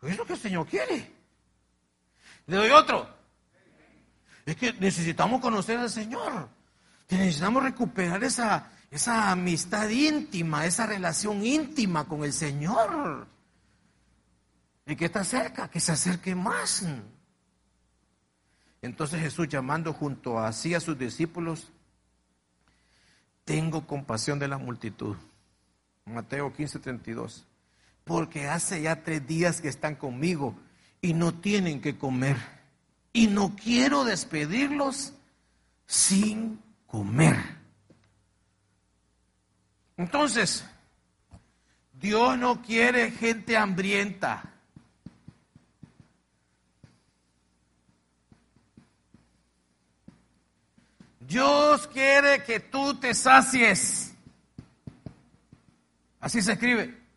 Es lo que el Señor quiere. Le doy otro. Es que necesitamos conocer al Señor. necesitamos recuperar esa, esa amistad íntima, esa relación íntima con el Señor. Y que está cerca, que se acerque más. Entonces Jesús llamando junto a sí a sus discípulos, tengo compasión de la multitud. Mateo 15, 32. Porque hace ya tres días que están conmigo y no tienen que comer. Y no quiero despedirlos sin comer. Entonces, Dios no quiere gente hambrienta. Dios quiere que tú te sacies. Así se escribe.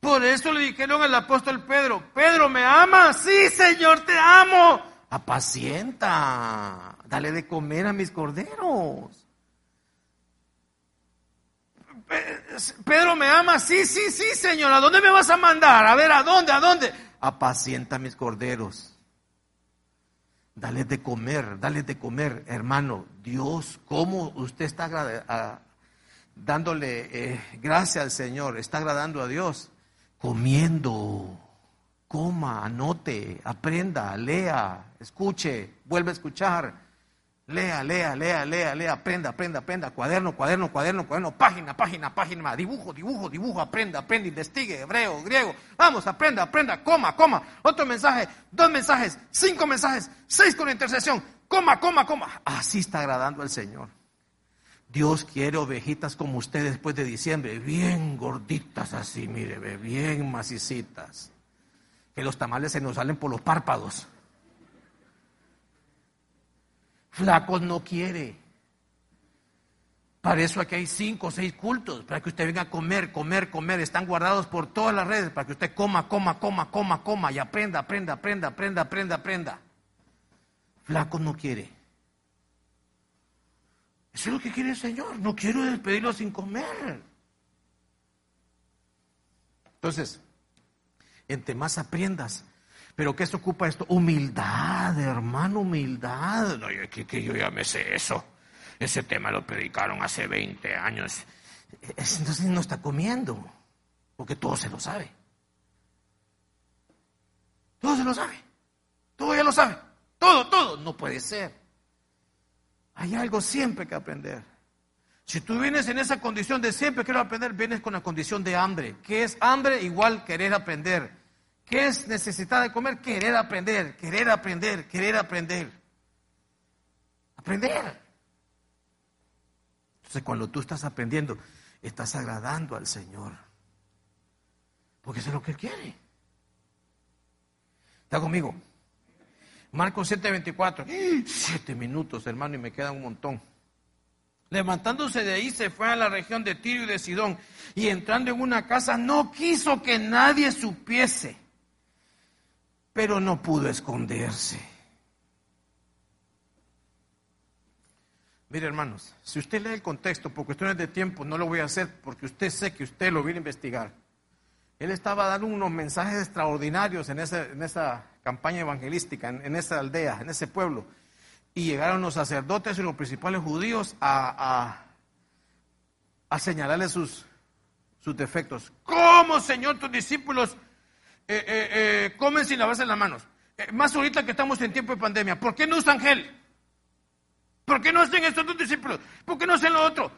Por eso le dijeron al apóstol Pedro, Pedro, ¿me amas? Sí, Señor, te amo. Apacienta, dale de comer a mis corderos. Pedro, ¿me ama? Sí, sí, sí, Señor. ¿A dónde me vas a mandar? A ver, ¿a dónde? ¿A dónde? Apacienta a mis corderos. Dale de comer, dale de comer, hermano. Dios, ¿cómo usted está dándole eh, gracias al Señor? Está agradando a Dios. Comiendo, coma, anote, aprenda, lea, escuche, vuelve a escuchar. Lea, lea, lea, lea, lea, aprenda, aprenda, aprenda, cuaderno, cuaderno, cuaderno, cuaderno, página, página, página, dibujo, dibujo, dibujo, aprenda, aprenda, investigue, hebreo, griego, vamos, aprenda, aprenda, coma, coma, otro mensaje, dos mensajes, cinco mensajes, seis con intercesión, coma, coma, coma. Así está agradando al Señor. Dios quiere ovejitas como ustedes después de diciembre, bien gorditas así, mire, bien macicitas, que los tamales se nos salen por los párpados. Flacos no quiere. Para eso aquí hay cinco o seis cultos, para que usted venga a comer, comer, comer. Están guardados por todas las redes, para que usted coma, coma, coma, coma, coma y aprenda, aprenda, aprenda, aprenda, aprenda, aprenda. Flacos no quiere. Eso es lo que quiere el Señor. No quiero despedirlo sin comer. Entonces, entre más aprendas, pero ¿qué se ocupa esto? Humildad, hermano, humildad. No, que, que yo ya me sé eso. Ese tema lo predicaron hace 20 años. Entonces no está comiendo, porque todo se lo sabe. Todo se lo sabe. Todo ya lo sabe. Todo, todo. No puede ser. Hay algo siempre que aprender. Si tú vienes en esa condición de siempre quiero aprender, vienes con la condición de hambre. ¿Qué es hambre? Igual querer aprender. ¿Qué es necesidad de comer? Querer aprender, querer aprender, querer aprender. Aprender. Entonces cuando tú estás aprendiendo, estás agradando al Señor. Porque eso es lo que Él quiere. ¿Está conmigo? Marcos 7:24. Siete minutos, hermano, y me quedan un montón. Levantándose de ahí se fue a la región de Tiro y de Sidón y entrando en una casa no quiso que nadie supiese pero no pudo esconderse. Mire, hermanos, si usted lee el contexto por cuestiones de tiempo, no lo voy a hacer porque usted sé que usted lo viene a investigar. Él estaba dando unos mensajes extraordinarios en en esa campaña evangelística, en, esa aldea, en ese pueblo. Y llegaron los sacerdotes y los principales judíos a, a, señalarle sus, sus defectos. ¿Cómo, Señor, tus discípulos eh, eh, eh, comen sin lavarse las manos. más ahorita que estamos en tiempo de pandemia. ¿Por qué no usan gel? ¿Por qué no hacen estos dos discípulos? ¿Por qué no hacen lo otro?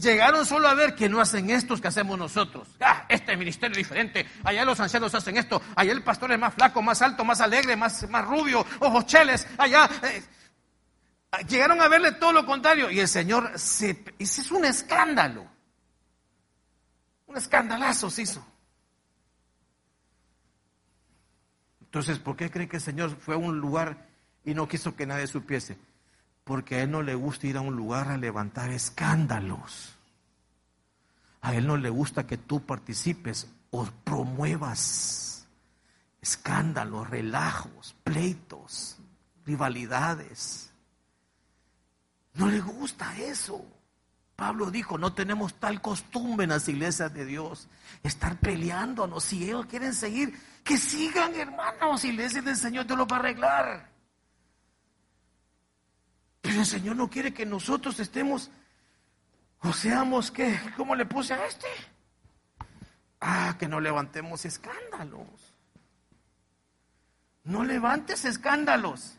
Llegaron solo a ver que no hacen estos que hacemos nosotros. Ah, este ministerio es diferente. Allá los ancianos hacen esto. Allá el pastor es más flaco, más alto, más alegre, más, más rubio, ojos cheles. Allá. llegaron a verle todo lo contrario. Y el Señor se. Es un escándalo. Un escandalazo se hizo. Entonces, ¿por qué cree que el Señor fue a un lugar y no quiso que nadie supiese? Porque a Él no le gusta ir a un lugar a levantar escándalos. A Él no le gusta que tú participes o promuevas escándalos, relajos, pleitos, rivalidades. No le gusta eso. Pablo dijo, no tenemos tal costumbre en las iglesias de Dios, estar peleándonos. Si ellos quieren seguir, que sigan, hermanos, iglesias del Señor te lo va a arreglar. Pero el Señor no quiere que nosotros estemos, o seamos que, ¿cómo le puse a este? Ah, que no levantemos escándalos. No levantes escándalos.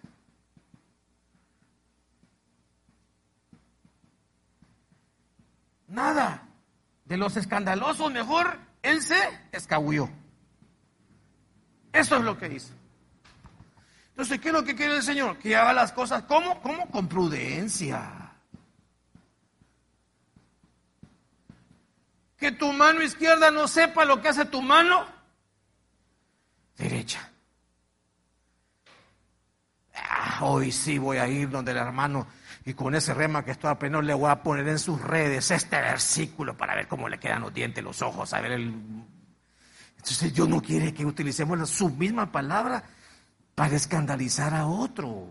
Nada. De los escandalosos, mejor él se escabulló. Eso es lo que hizo. Entonces, ¿qué es lo que quiere el Señor? Que haga las cosas como, como con prudencia. Que tu mano izquierda no sepa lo que hace tu mano derecha. Ah, hoy sí voy a ir donde el hermano y con ese rema que estoy aprendiendo le voy a poner en sus redes este versículo para ver cómo le quedan los dientes, los ojos, a ver el... Entonces Dios no quiere que utilicemos su misma palabra para escandalizar a otro.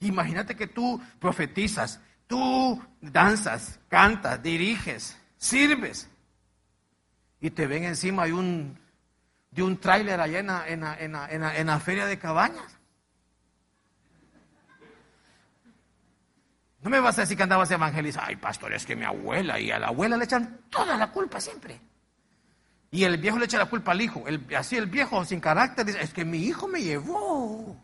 Imagínate que tú profetizas, tú danzas, cantas, diriges, sirves y te ven encima de un, de un tráiler allá en en la feria de cabañas. No me vas a decir que andabas evangelizando. Ay, pastor, es que mi abuela y a la abuela le echan toda la culpa siempre. Y el viejo le echa la culpa al hijo. así el viejo sin carácter dice, es que mi hijo me llevó.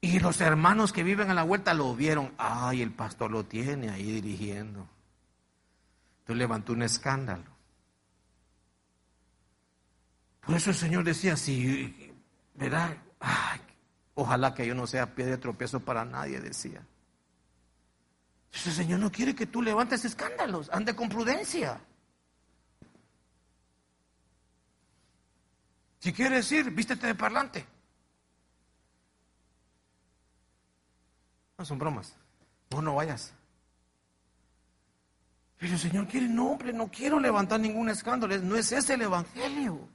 Y los hermanos que viven a la vuelta lo vieron. Ay, el pastor lo tiene ahí dirigiendo. Entonces levantó un escándalo. Por eso el Señor decía, sí, ¿verdad? Ay, ojalá que yo no sea pie de tropiezo para nadie, decía. El Señor no quiere que tú levantes escándalos, ande con prudencia. Si quieres ir, vístete de parlante. No son bromas. Vos no vayas. Pero el Señor quiere, no, hombre, no quiero levantar ningún escándalo. No es ese el Evangelio.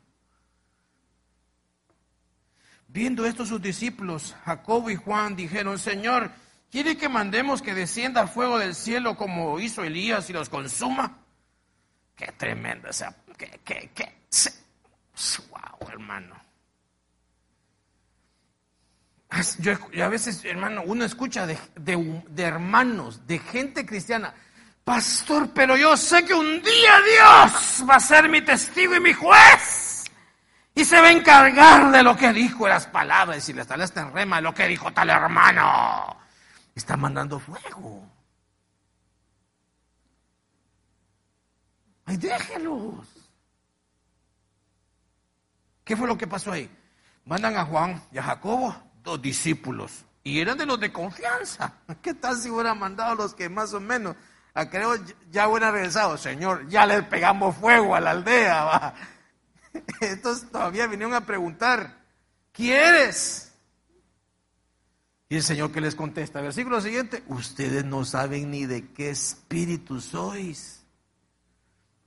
Viendo esto sus discípulos, Jacobo y Juan, dijeron, Señor, ¿Quiere que mandemos que descienda fuego del cielo como hizo Elías y los consuma? Qué tremendo, o sea, qué, qué, qué, wow, hermano. Yo, a veces, hermano, uno escucha de, de hermanos, de gente cristiana, pastor, pero yo sé que un día Dios va a ser mi testigo y mi juez. Y se va a encargar de lo que dijo las palabras. Y les tal está en rema lo que dijo tal hermano está mandando fuego. Ay, déjelos. ¿Qué fue lo que pasó ahí? Mandan a Juan y a Jacobo, dos discípulos, y eran de los de confianza. ¿Qué tal si hubieran mandado los que más o menos, a creo, ya hubieran regresado? Señor, ya les pegamos fuego a la aldea. Entonces todavía vinieron a preguntar, ¿quieres? Y el Señor que les contesta, versículo siguiente, ustedes no saben ni de qué espíritu sois.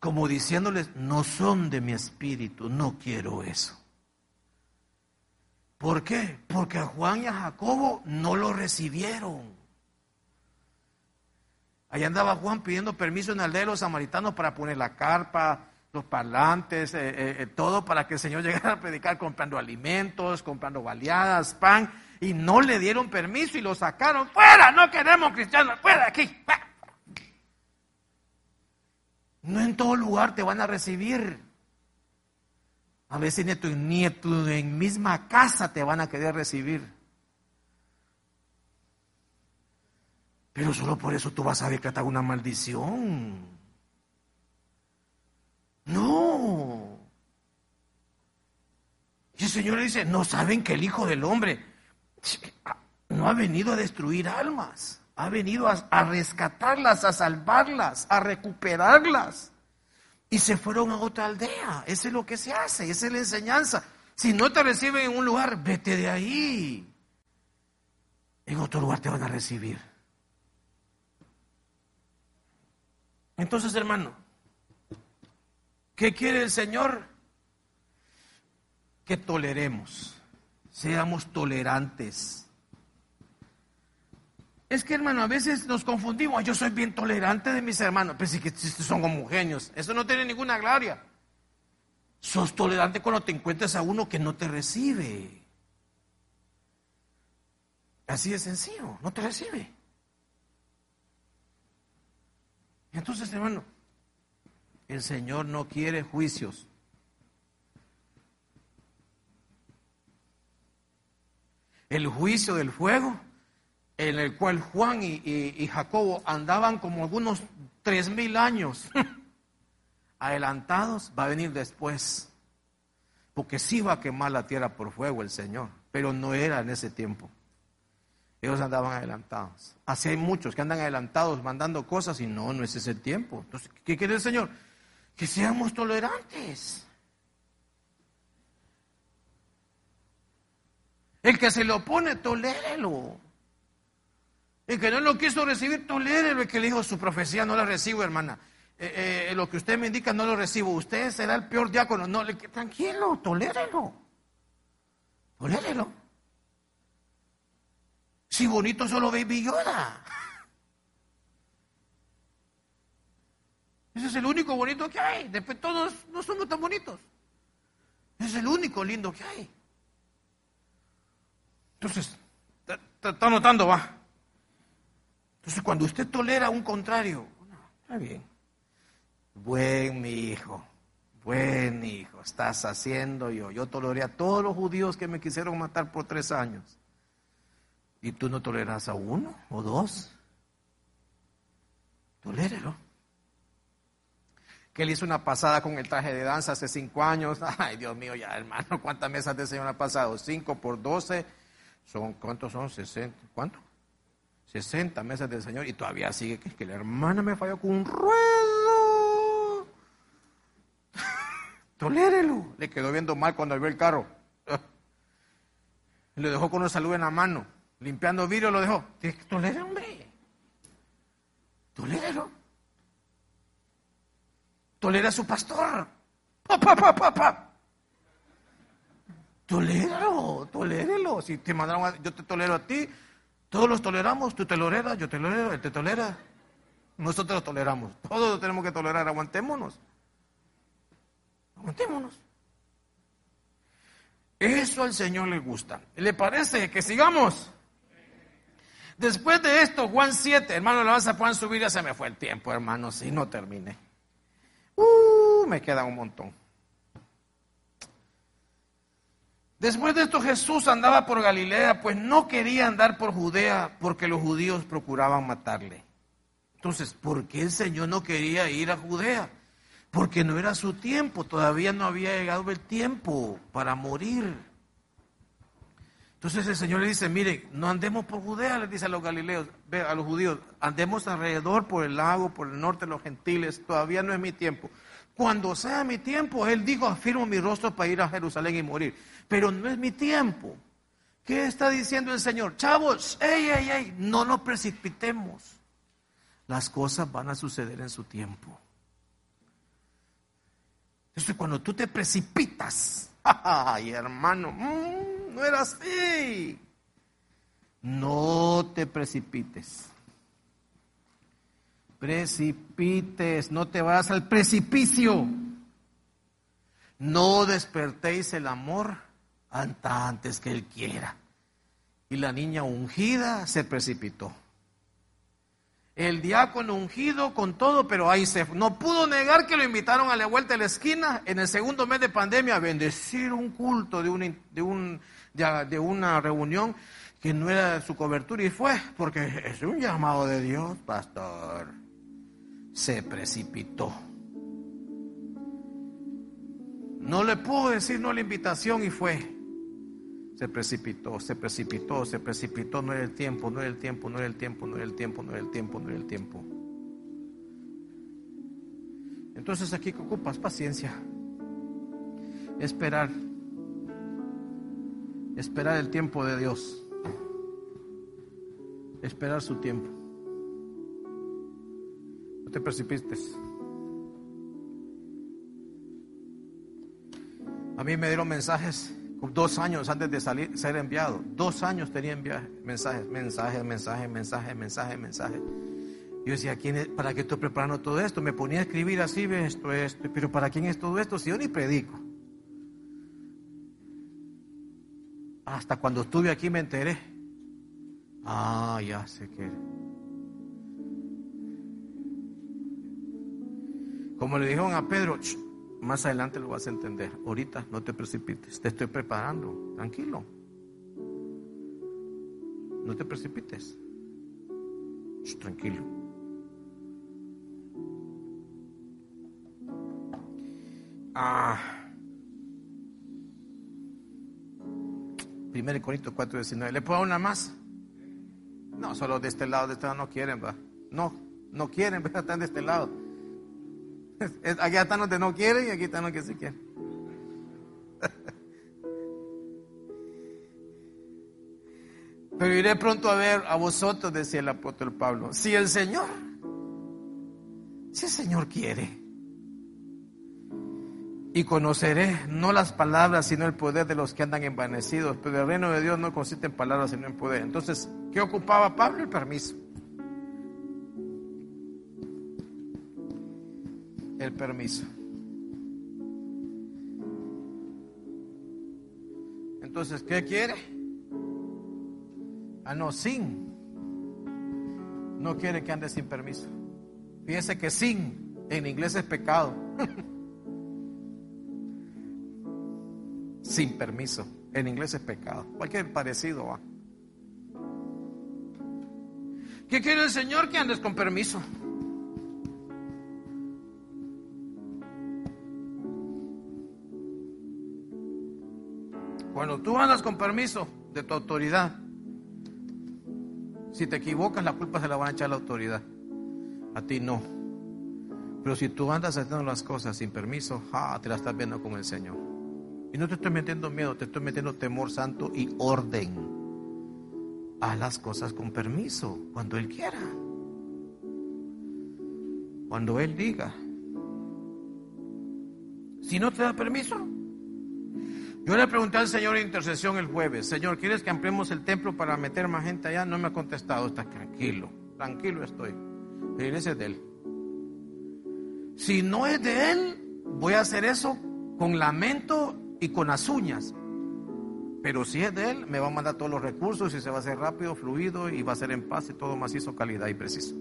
Como diciéndoles, no son de mi espíritu, no quiero eso. ¿Por qué? Porque a Juan y a Jacobo no lo recibieron. Allá andaba Juan pidiendo permiso en la aldea de los samaritanos para poner la carpa, los parlantes, eh, eh, eh, todo para que el Señor llegara a predicar comprando alimentos, comprando baleadas, pan y no le dieron permiso y lo sacaron. Fuera, no queremos cristianos, fuera aquí. No en todo lugar te van a recibir. A veces ni tu, ni tu en misma casa te van a querer recibir. Pero solo por eso tú vas a decretar una maldición. No. Y el Señor le dice, no saben que el Hijo del Hombre no ha venido a destruir almas, ha venido a, rescatarlas, a salvarlas, a recuperarlas. Y se fueron a otra aldea. Eso es lo que se hace, esa es la enseñanza. Si no te reciben en un lugar, vete de ahí. En otro lugar te van a recibir. Entonces, hermano, ¿qué quiere el Señor? Que toleremos seamos tolerantes. Es que hermano, a veces nos confundimos. Yo soy bien tolerante de mis hermanos. Pero sí que son homogéneos. Eso no tiene ninguna gloria. Sos tolerante cuando te encuentras a uno que no te recibe. Así de sencillo, no te recibe. Entonces, hermano, el Señor no quiere juicios. El juicio del fuego en el cual Juan y, Jacobo andaban como algunos tres mil años adelantados, va a venir después. Porque sí va a quemar la tierra por fuego el Señor, pero no era en ese tiempo. Ellos andaban adelantados. Así hay muchos que andan adelantados mandando cosas y no, no es ese tiempo. Entonces, ¿qué quiere el Señor? Que seamos tolerantes. El que se lo opone, tolérelo. El que no lo quiso recibir, tolérelo. El que le dijo su profecía, no la recibo, hermana. Eh, eh, lo que usted me indica, no lo recibo. Usted será el peor diácono. No, le, tranquilo, tolérelo. Tolérelo. Si bonito solo Baby Yoda. Ese es el único bonito que hay. Después todos no somos tan bonitos. Es el único lindo que hay. Entonces, está notando, va. Entonces, cuando usted tolera un contrario, está bien. Buen mi hijo, buen hijo, estás haciendo yo. Yo toleré a todos los judíos que me quisieron matar por tres años. ¿Y tú no toleras a uno o dos? Tolérelo. Que él hizo una pasada con el traje de danza hace cinco años. Ay, Dios mío, ya hermano, ¿cuántas mesas de Señor ha pasado? Cinco por doce. Son, ¿Cuántos son? Sesenta. ¿Cuánto? 60 meses del Señor y todavía sigue que, que la hermana me falló con un ruedo. Tolérelo. Le quedó viendo mal cuando vio el carro. Le dejó con una salud en la mano. Limpiando vidrio lo dejó. Tolérelo, hombre. Tolérelo. Tolera a su pastor. Pa, pa, Toléralo, tolérelo. Si te mandaron yo te tolero a ti, todos los toleramos, tú te toleras, yo te tolero, él te tolera. Nosotros lo toleramos. Todos lo tenemos que tolerar, aguantémonos. Aguantémonos. Eso al Señor le gusta. ¿Le parece que sigamos? Después de esto, Juan 7, hermano, la vas a poder subir, ya se me fue el tiempo, hermano, si no terminé. Uh, me queda un montón. Después de esto Jesús andaba por Galilea, pues no quería andar por Judea porque los judíos procuraban matarle. Entonces, ¿por qué el Señor no quería ir a Judea? Porque no era su tiempo, todavía no había llegado el tiempo para morir. Entonces el Señor le dice, mire, no andemos por Judea, le dice a los galileos, a los judíos, andemos alrededor por el lago, por el norte los gentiles, todavía no es mi tiempo. Cuando sea mi tiempo, Él dijo, afirmo mi rostro para ir a Jerusalén y morir pero no es mi tiempo. ¿Qué está diciendo el Señor? Chavos, ey, ey, ey, no nos precipitemos. Las cosas van a suceder en su tiempo. Entonces cuando tú te precipitas, ay hermano, mm, no era así. No te precipites. Precipites, no te vas al precipicio. No despertéis el amor hasta antes que él quiera. Y la niña ungida se precipitó. El diácono ungido con todo, pero ahí se no pudo negar que lo invitaron a la vuelta de la esquina en el segundo mes de pandemia a bendecir un culto de, un, de, un, de una reunión que no era su cobertura y fue porque es un llamado de Dios, pastor. Se precipitó. No le pudo decir no a la invitación y fue se precipitó, se precipitó, se precipitó, no era el tiempo, no era el tiempo, no era el tiempo, no era el tiempo, no era el tiempo, no era el tiempo. Entonces aquí que ocupas paciencia, esperar, esperar el tiempo de Dios, esperar su tiempo. No te precipites. A mí me dieron mensajes Dos años antes de salir, ser enviado. Dos años tenía enviaje, mensajes, mensajes, mensajes, mensajes, mensajes, mensajes. Yo decía, ¿quién es, ¿para qué estoy preparando todo esto? Me ponía a escribir así, esto, esto, pero ¿para quién es todo esto? Si yo ni predico. Hasta cuando estuve aquí me enteré. Ah, ya sé que. Como le dijeron a Pedro, más adelante lo vas a entender. Ahorita no te precipites, te estoy preparando. Tranquilo. No te precipites. tranquilo. Ah. 1 Corintios 4, 19. ¿Le puedo dar una más? No, solo de este lado, de este lado no quieren, va. No, no quieren, pero están de este lado. Aquí están los que no quieren y aquí están los que sí quieren. Pero iré pronto a ver a vosotros, decía el apóstol Pablo. Si el Señor, si el Señor quiere y conoceré no las palabras, sino el poder de los que andan envanecidos. Pero el reino de Dios no consiste en palabras, sino en poder. Entonces, ¿qué ocupaba Pablo? El permiso. El permiso. Entonces, ¿qué quiere? Ah, no, sin. No quiere que ande sin permiso. Fíjese que sin en inglés es pecado. sin permiso. En inglés es pecado. Cualquier parecido va. ¿Qué quiere el Señor? Que andes con permiso. Cuando tú andas con permiso de tu autoridad, si te equivocas, la culpa se la van a echar a la autoridad. A ti no. Pero si tú andas haciendo las cosas sin permiso, ah, te la estás viendo con el Señor. Y no te estoy metiendo miedo, te estoy metiendo temor santo y orden. A las cosas con permiso, cuando Él quiera. Cuando Él diga. Si no te da permiso. Yo le pregunté al Señor en intercesión el jueves, Señor, ¿quieres que ampliemos el templo para meter más gente allá? No me ha contestado, está tranquilo, tranquilo estoy. Es de Él. Si no es de Él, voy a hacer eso con lamento y con las uñas. Pero si es de Él, me va a mandar todos los recursos y se va a hacer rápido, fluido y va a ser en paz y todo macizo, calidad y preciso.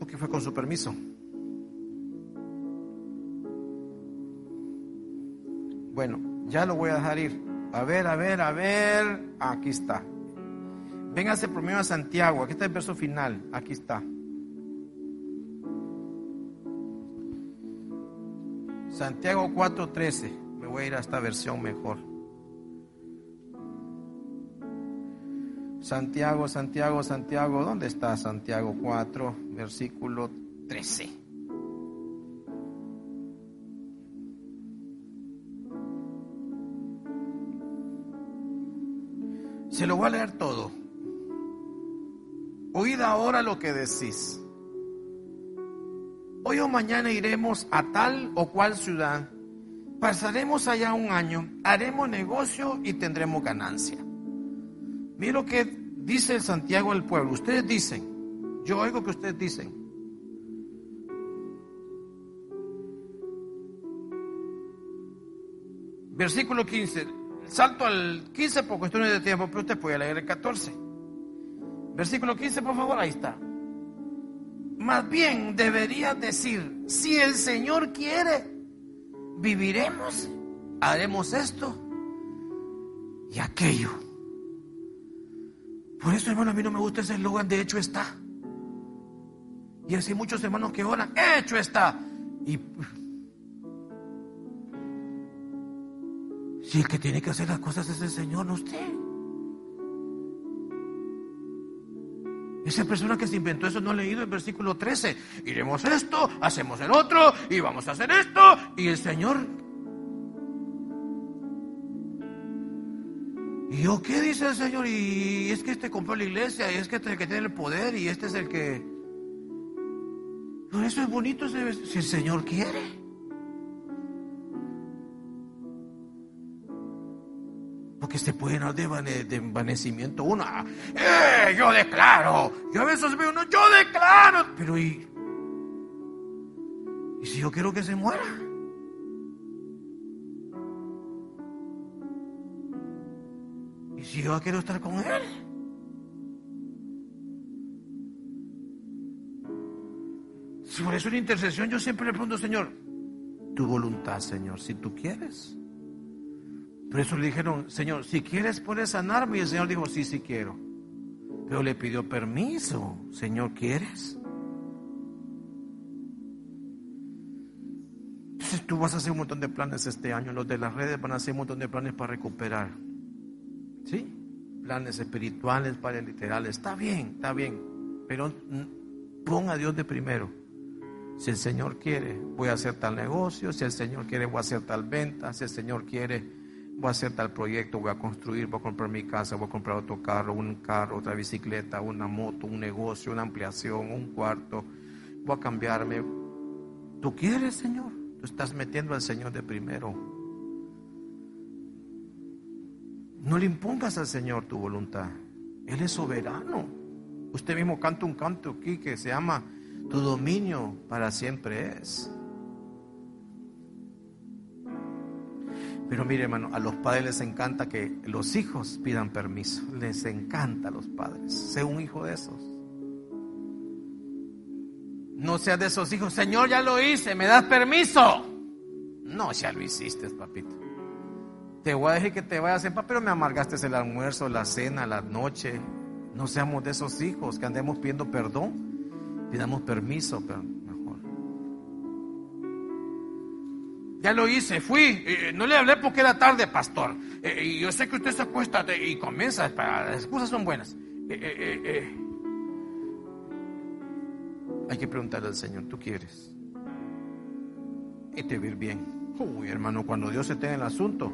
Porque fue con su permiso. Bueno, ya lo voy a dejar ir. A ver, a ver, a ver. Aquí está. Véngase primero a Santiago. Aquí está el verso final. Aquí está. Santiago 4:13. Me voy a ir a esta versión mejor. Santiago, Santiago, Santiago. ¿Dónde está Santiago 4, versículo 13? Se lo voy a leer todo. Oíd ahora lo que decís. Hoy o mañana iremos a tal o cual ciudad, pasaremos allá un año, haremos negocio y tendremos ganancia. Mira lo que dice el Santiago del pueblo. Ustedes dicen, yo oigo que ustedes dicen. Versículo 15. Salto al 15 por cuestiones de tiempo, pero usted puede leer el 14. Versículo 15, por favor, ahí está. Más bien debería decir, si el Señor quiere, viviremos, haremos esto y aquello. Por eso, hermano, a mí no me gusta ese eslogan de hecho está. Y así muchos hermanos que oran, hecho está. Y si el que tiene que hacer las cosas es el Señor, no usted. Esa persona que se inventó eso no ha leído el versículo 13. Iremos esto, hacemos el otro, y vamos a hacer esto. Y el Señor... ¿Y yo qué dice el Señor? Y es que este compró la iglesia, y es que este es el que tiene el poder, y este es el que... No, eso es bonito si el Señor quiere. Porque se puede llenar de, envanecimiento uno. ¡Eh! Yo declaro. Yo a veces veo uno, yo declaro. Pero ¿y, ¿y si yo quiero que se muera? ¿Y si yo quiero estar con él? Si por eso una intercesión yo siempre le pregunto, Señor, tu voluntad, Señor, si tú quieres. Por eso le dijeron, Señor, si quieres puedes sanarme. Y el Señor dijo, sí, sí quiero. Pero le pidió permiso, Señor, ¿quieres? Tú vas a hacer un montón de planes este año. Los de las redes van a hacer un montón de planes para recuperar. ¿Sí? Planes espirituales, para literales. Está bien, está bien. Pero pon a Dios de primero. Si el Señor quiere, voy a hacer tal negocio. Si el Señor quiere, voy a hacer tal venta. Si el Señor quiere, voy a hacer tal proyecto, voy a construir, voy a comprar mi casa, voy a comprar otro carro, un carro, otra bicicleta, una moto, un negocio, una ampliación, un cuarto. Voy a cambiarme. ¿Tú quieres, Señor? Tú estás metiendo al Señor de primero. No le impongas al Señor tu voluntad. Él es soberano. Usted mismo canta un canto aquí que se llama Tu dominio para siempre es. Pero mire, hermano, a los padres les encanta que los hijos pidan permiso. Les encanta a los padres. Sé un hijo de esos. No seas de esos hijos. Señor, ya lo hice, ¿me das permiso? No, ya lo hiciste, papito. Te voy a decir que te vayas en paz, pero me amargaste el almuerzo, la cena, la noche. No seamos de esos hijos que andemos pidiendo perdón. Pidamos permiso, pero Ya lo hice, fui. no le hablé porque era tarde, pastor. Eh, y yo sé que usted se acuesta y comienza. Las excusas son buenas. Eh, eh, Hay que preguntarle al Señor, ¿tú quieres? Y te va bien. Uy, hermano, cuando Dios se tenga el asunto,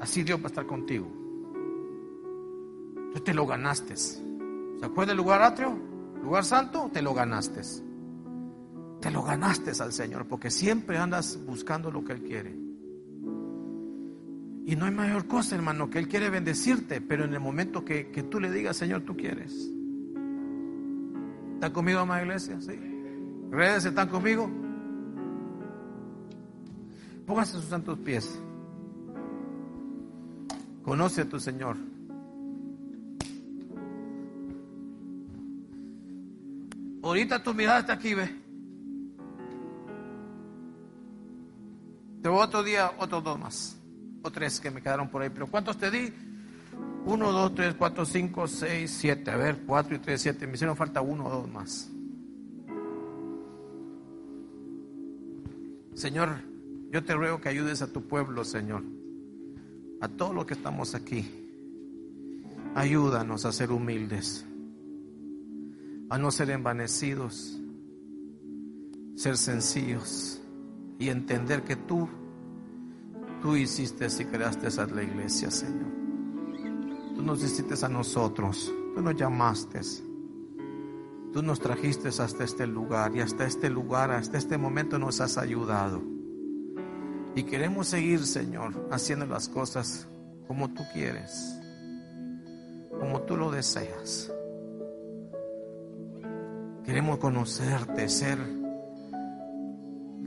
así Dios va a estar contigo. Tú te lo ganaste. ¿Se acuerda del lugar atrio? ¿Lugar santo? Te lo ganaste. Te lo ganaste al Señor porque siempre andas buscando lo que Él quiere. Y no hay mayor cosa, hermano, que Él quiere bendecirte, pero en el momento que, tú le digas, Señor, tú quieres. ¿Está conmigo, amada iglesia? Sí. ¿Redes están conmigo? Póngase sus santos pies. Conoce a tu Señor. Ahorita tu mirada está aquí, ve. Te otro día, otros dos más. O tres que me quedaron por ahí. Pero ¿cuántos te di? Uno, dos, tres, cuatro, cinco, seis, siete. A ver, cuatro y tres, siete. Me hicieron falta uno o dos más. Señor, yo te ruego que ayudes a tu pueblo, Señor. A todos los que estamos aquí. Ayúdanos a ser humildes. A no ser envanecidos. Ser sencillos y entender que tú, tú hiciste y creaste a la iglesia, Señor. Tú nos hiciste a nosotros, tú nos llamaste, tú nos trajiste hasta este lugar y hasta este lugar, hasta este momento nos has ayudado. Y queremos seguir, Señor, haciendo las cosas como tú quieres, como tú lo deseas. Queremos conocerte, ser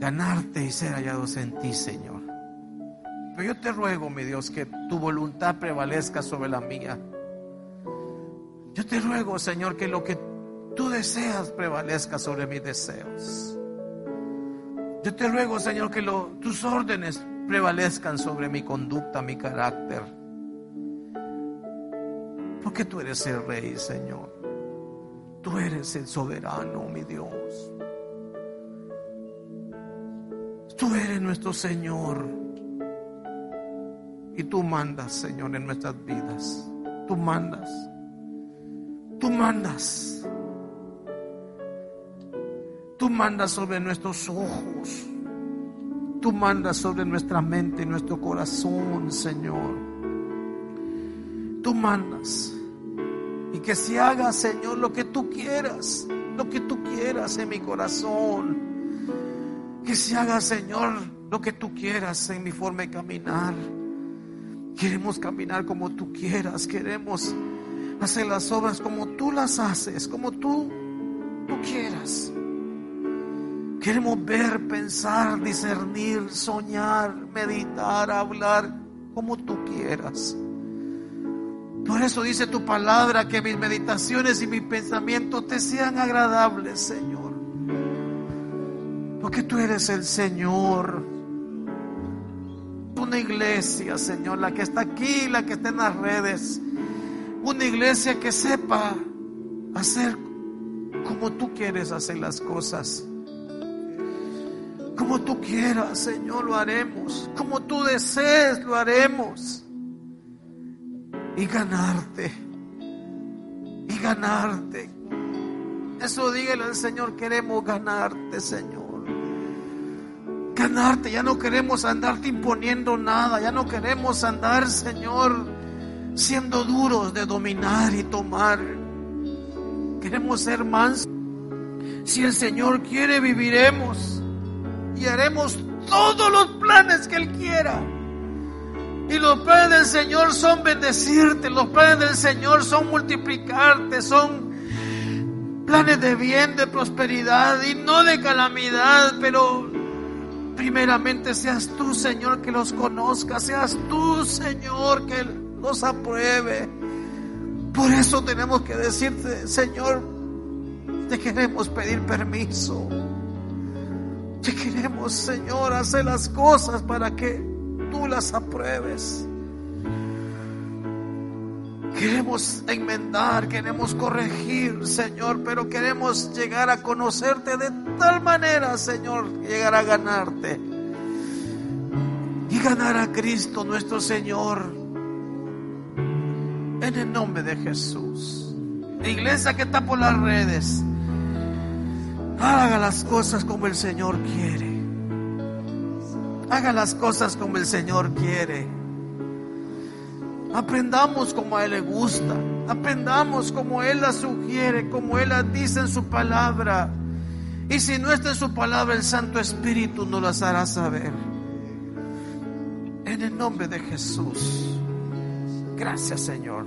ganarte y ser hallados en ti, Señor. Pero yo te ruego, mi Dios, que tu voluntad prevalezca sobre la mía. Yo te ruego, Señor, que lo que tú deseas prevalezca sobre mis deseos. Yo te ruego, Señor, que tus órdenes prevalezcan sobre mi conducta, mi carácter. Porque tú eres el rey, Señor. Tú eres el soberano, mi Dios. Tú eres nuestro Señor. Y tú mandas, Señor, en nuestras vidas. Tú mandas. Tú mandas. Tú mandas sobre nuestros ojos. Tú mandas sobre nuestra mente y nuestro corazón, Señor. Tú mandas. Y que se haga, Señor, lo que tú quieras. Lo que tú quieras en mi corazón. Que se haga, Señor, lo que tú quieras en mi forma de caminar. Queremos caminar como tú quieras, queremos hacer las obras como tú las haces, como tú, tú quieras. Queremos ver, pensar, discernir, soñar, meditar, hablar como tú quieras. Por eso dice tu palabra que mis meditaciones y mis pensamientos te sean agradables, Señor. Porque tú eres el Señor. Una iglesia, Señor, la que está aquí, la que está en las redes. Una iglesia que sepa hacer como tú quieres hacer las cosas. Como tú quieras, Señor, lo haremos. Como tú desees, lo haremos. Y ganarte. Y ganarte. Eso dígale al Señor, queremos ganarte, Señor. Ganarte, ya no queremos andarte imponiendo nada, ya no queremos andar, Señor, siendo duros de dominar y tomar. Queremos ser mansos. Si el Señor quiere, viviremos y haremos todos los planes que Él quiera. Y los planes del Señor son bendecirte, los planes del Señor son multiplicarte, son planes de bien, de prosperidad y no de calamidad, pero primeramente seas tú, Señor, que los conozca, seas tú, Señor, que los apruebe. Por eso tenemos que decirte, Señor, te queremos pedir permiso. Te queremos, Señor, hacer las cosas para que tú las apruebes. Queremos enmendar, queremos corregir, Señor, pero queremos llegar a conocerte de tal manera, Señor, llegar a ganarte. Y ganar a Cristo nuestro Señor. En el nombre de Jesús. Iglesia que está por las redes. Haga las cosas como el Señor quiere. Haga las cosas como el Señor quiere. Aprendamos como a Él le gusta. Aprendamos como Él la sugiere, como Él la dice en su palabra. Y si no está en su palabra, el Santo Espíritu nos las hará saber. En el nombre de Jesús. Gracias, Señor.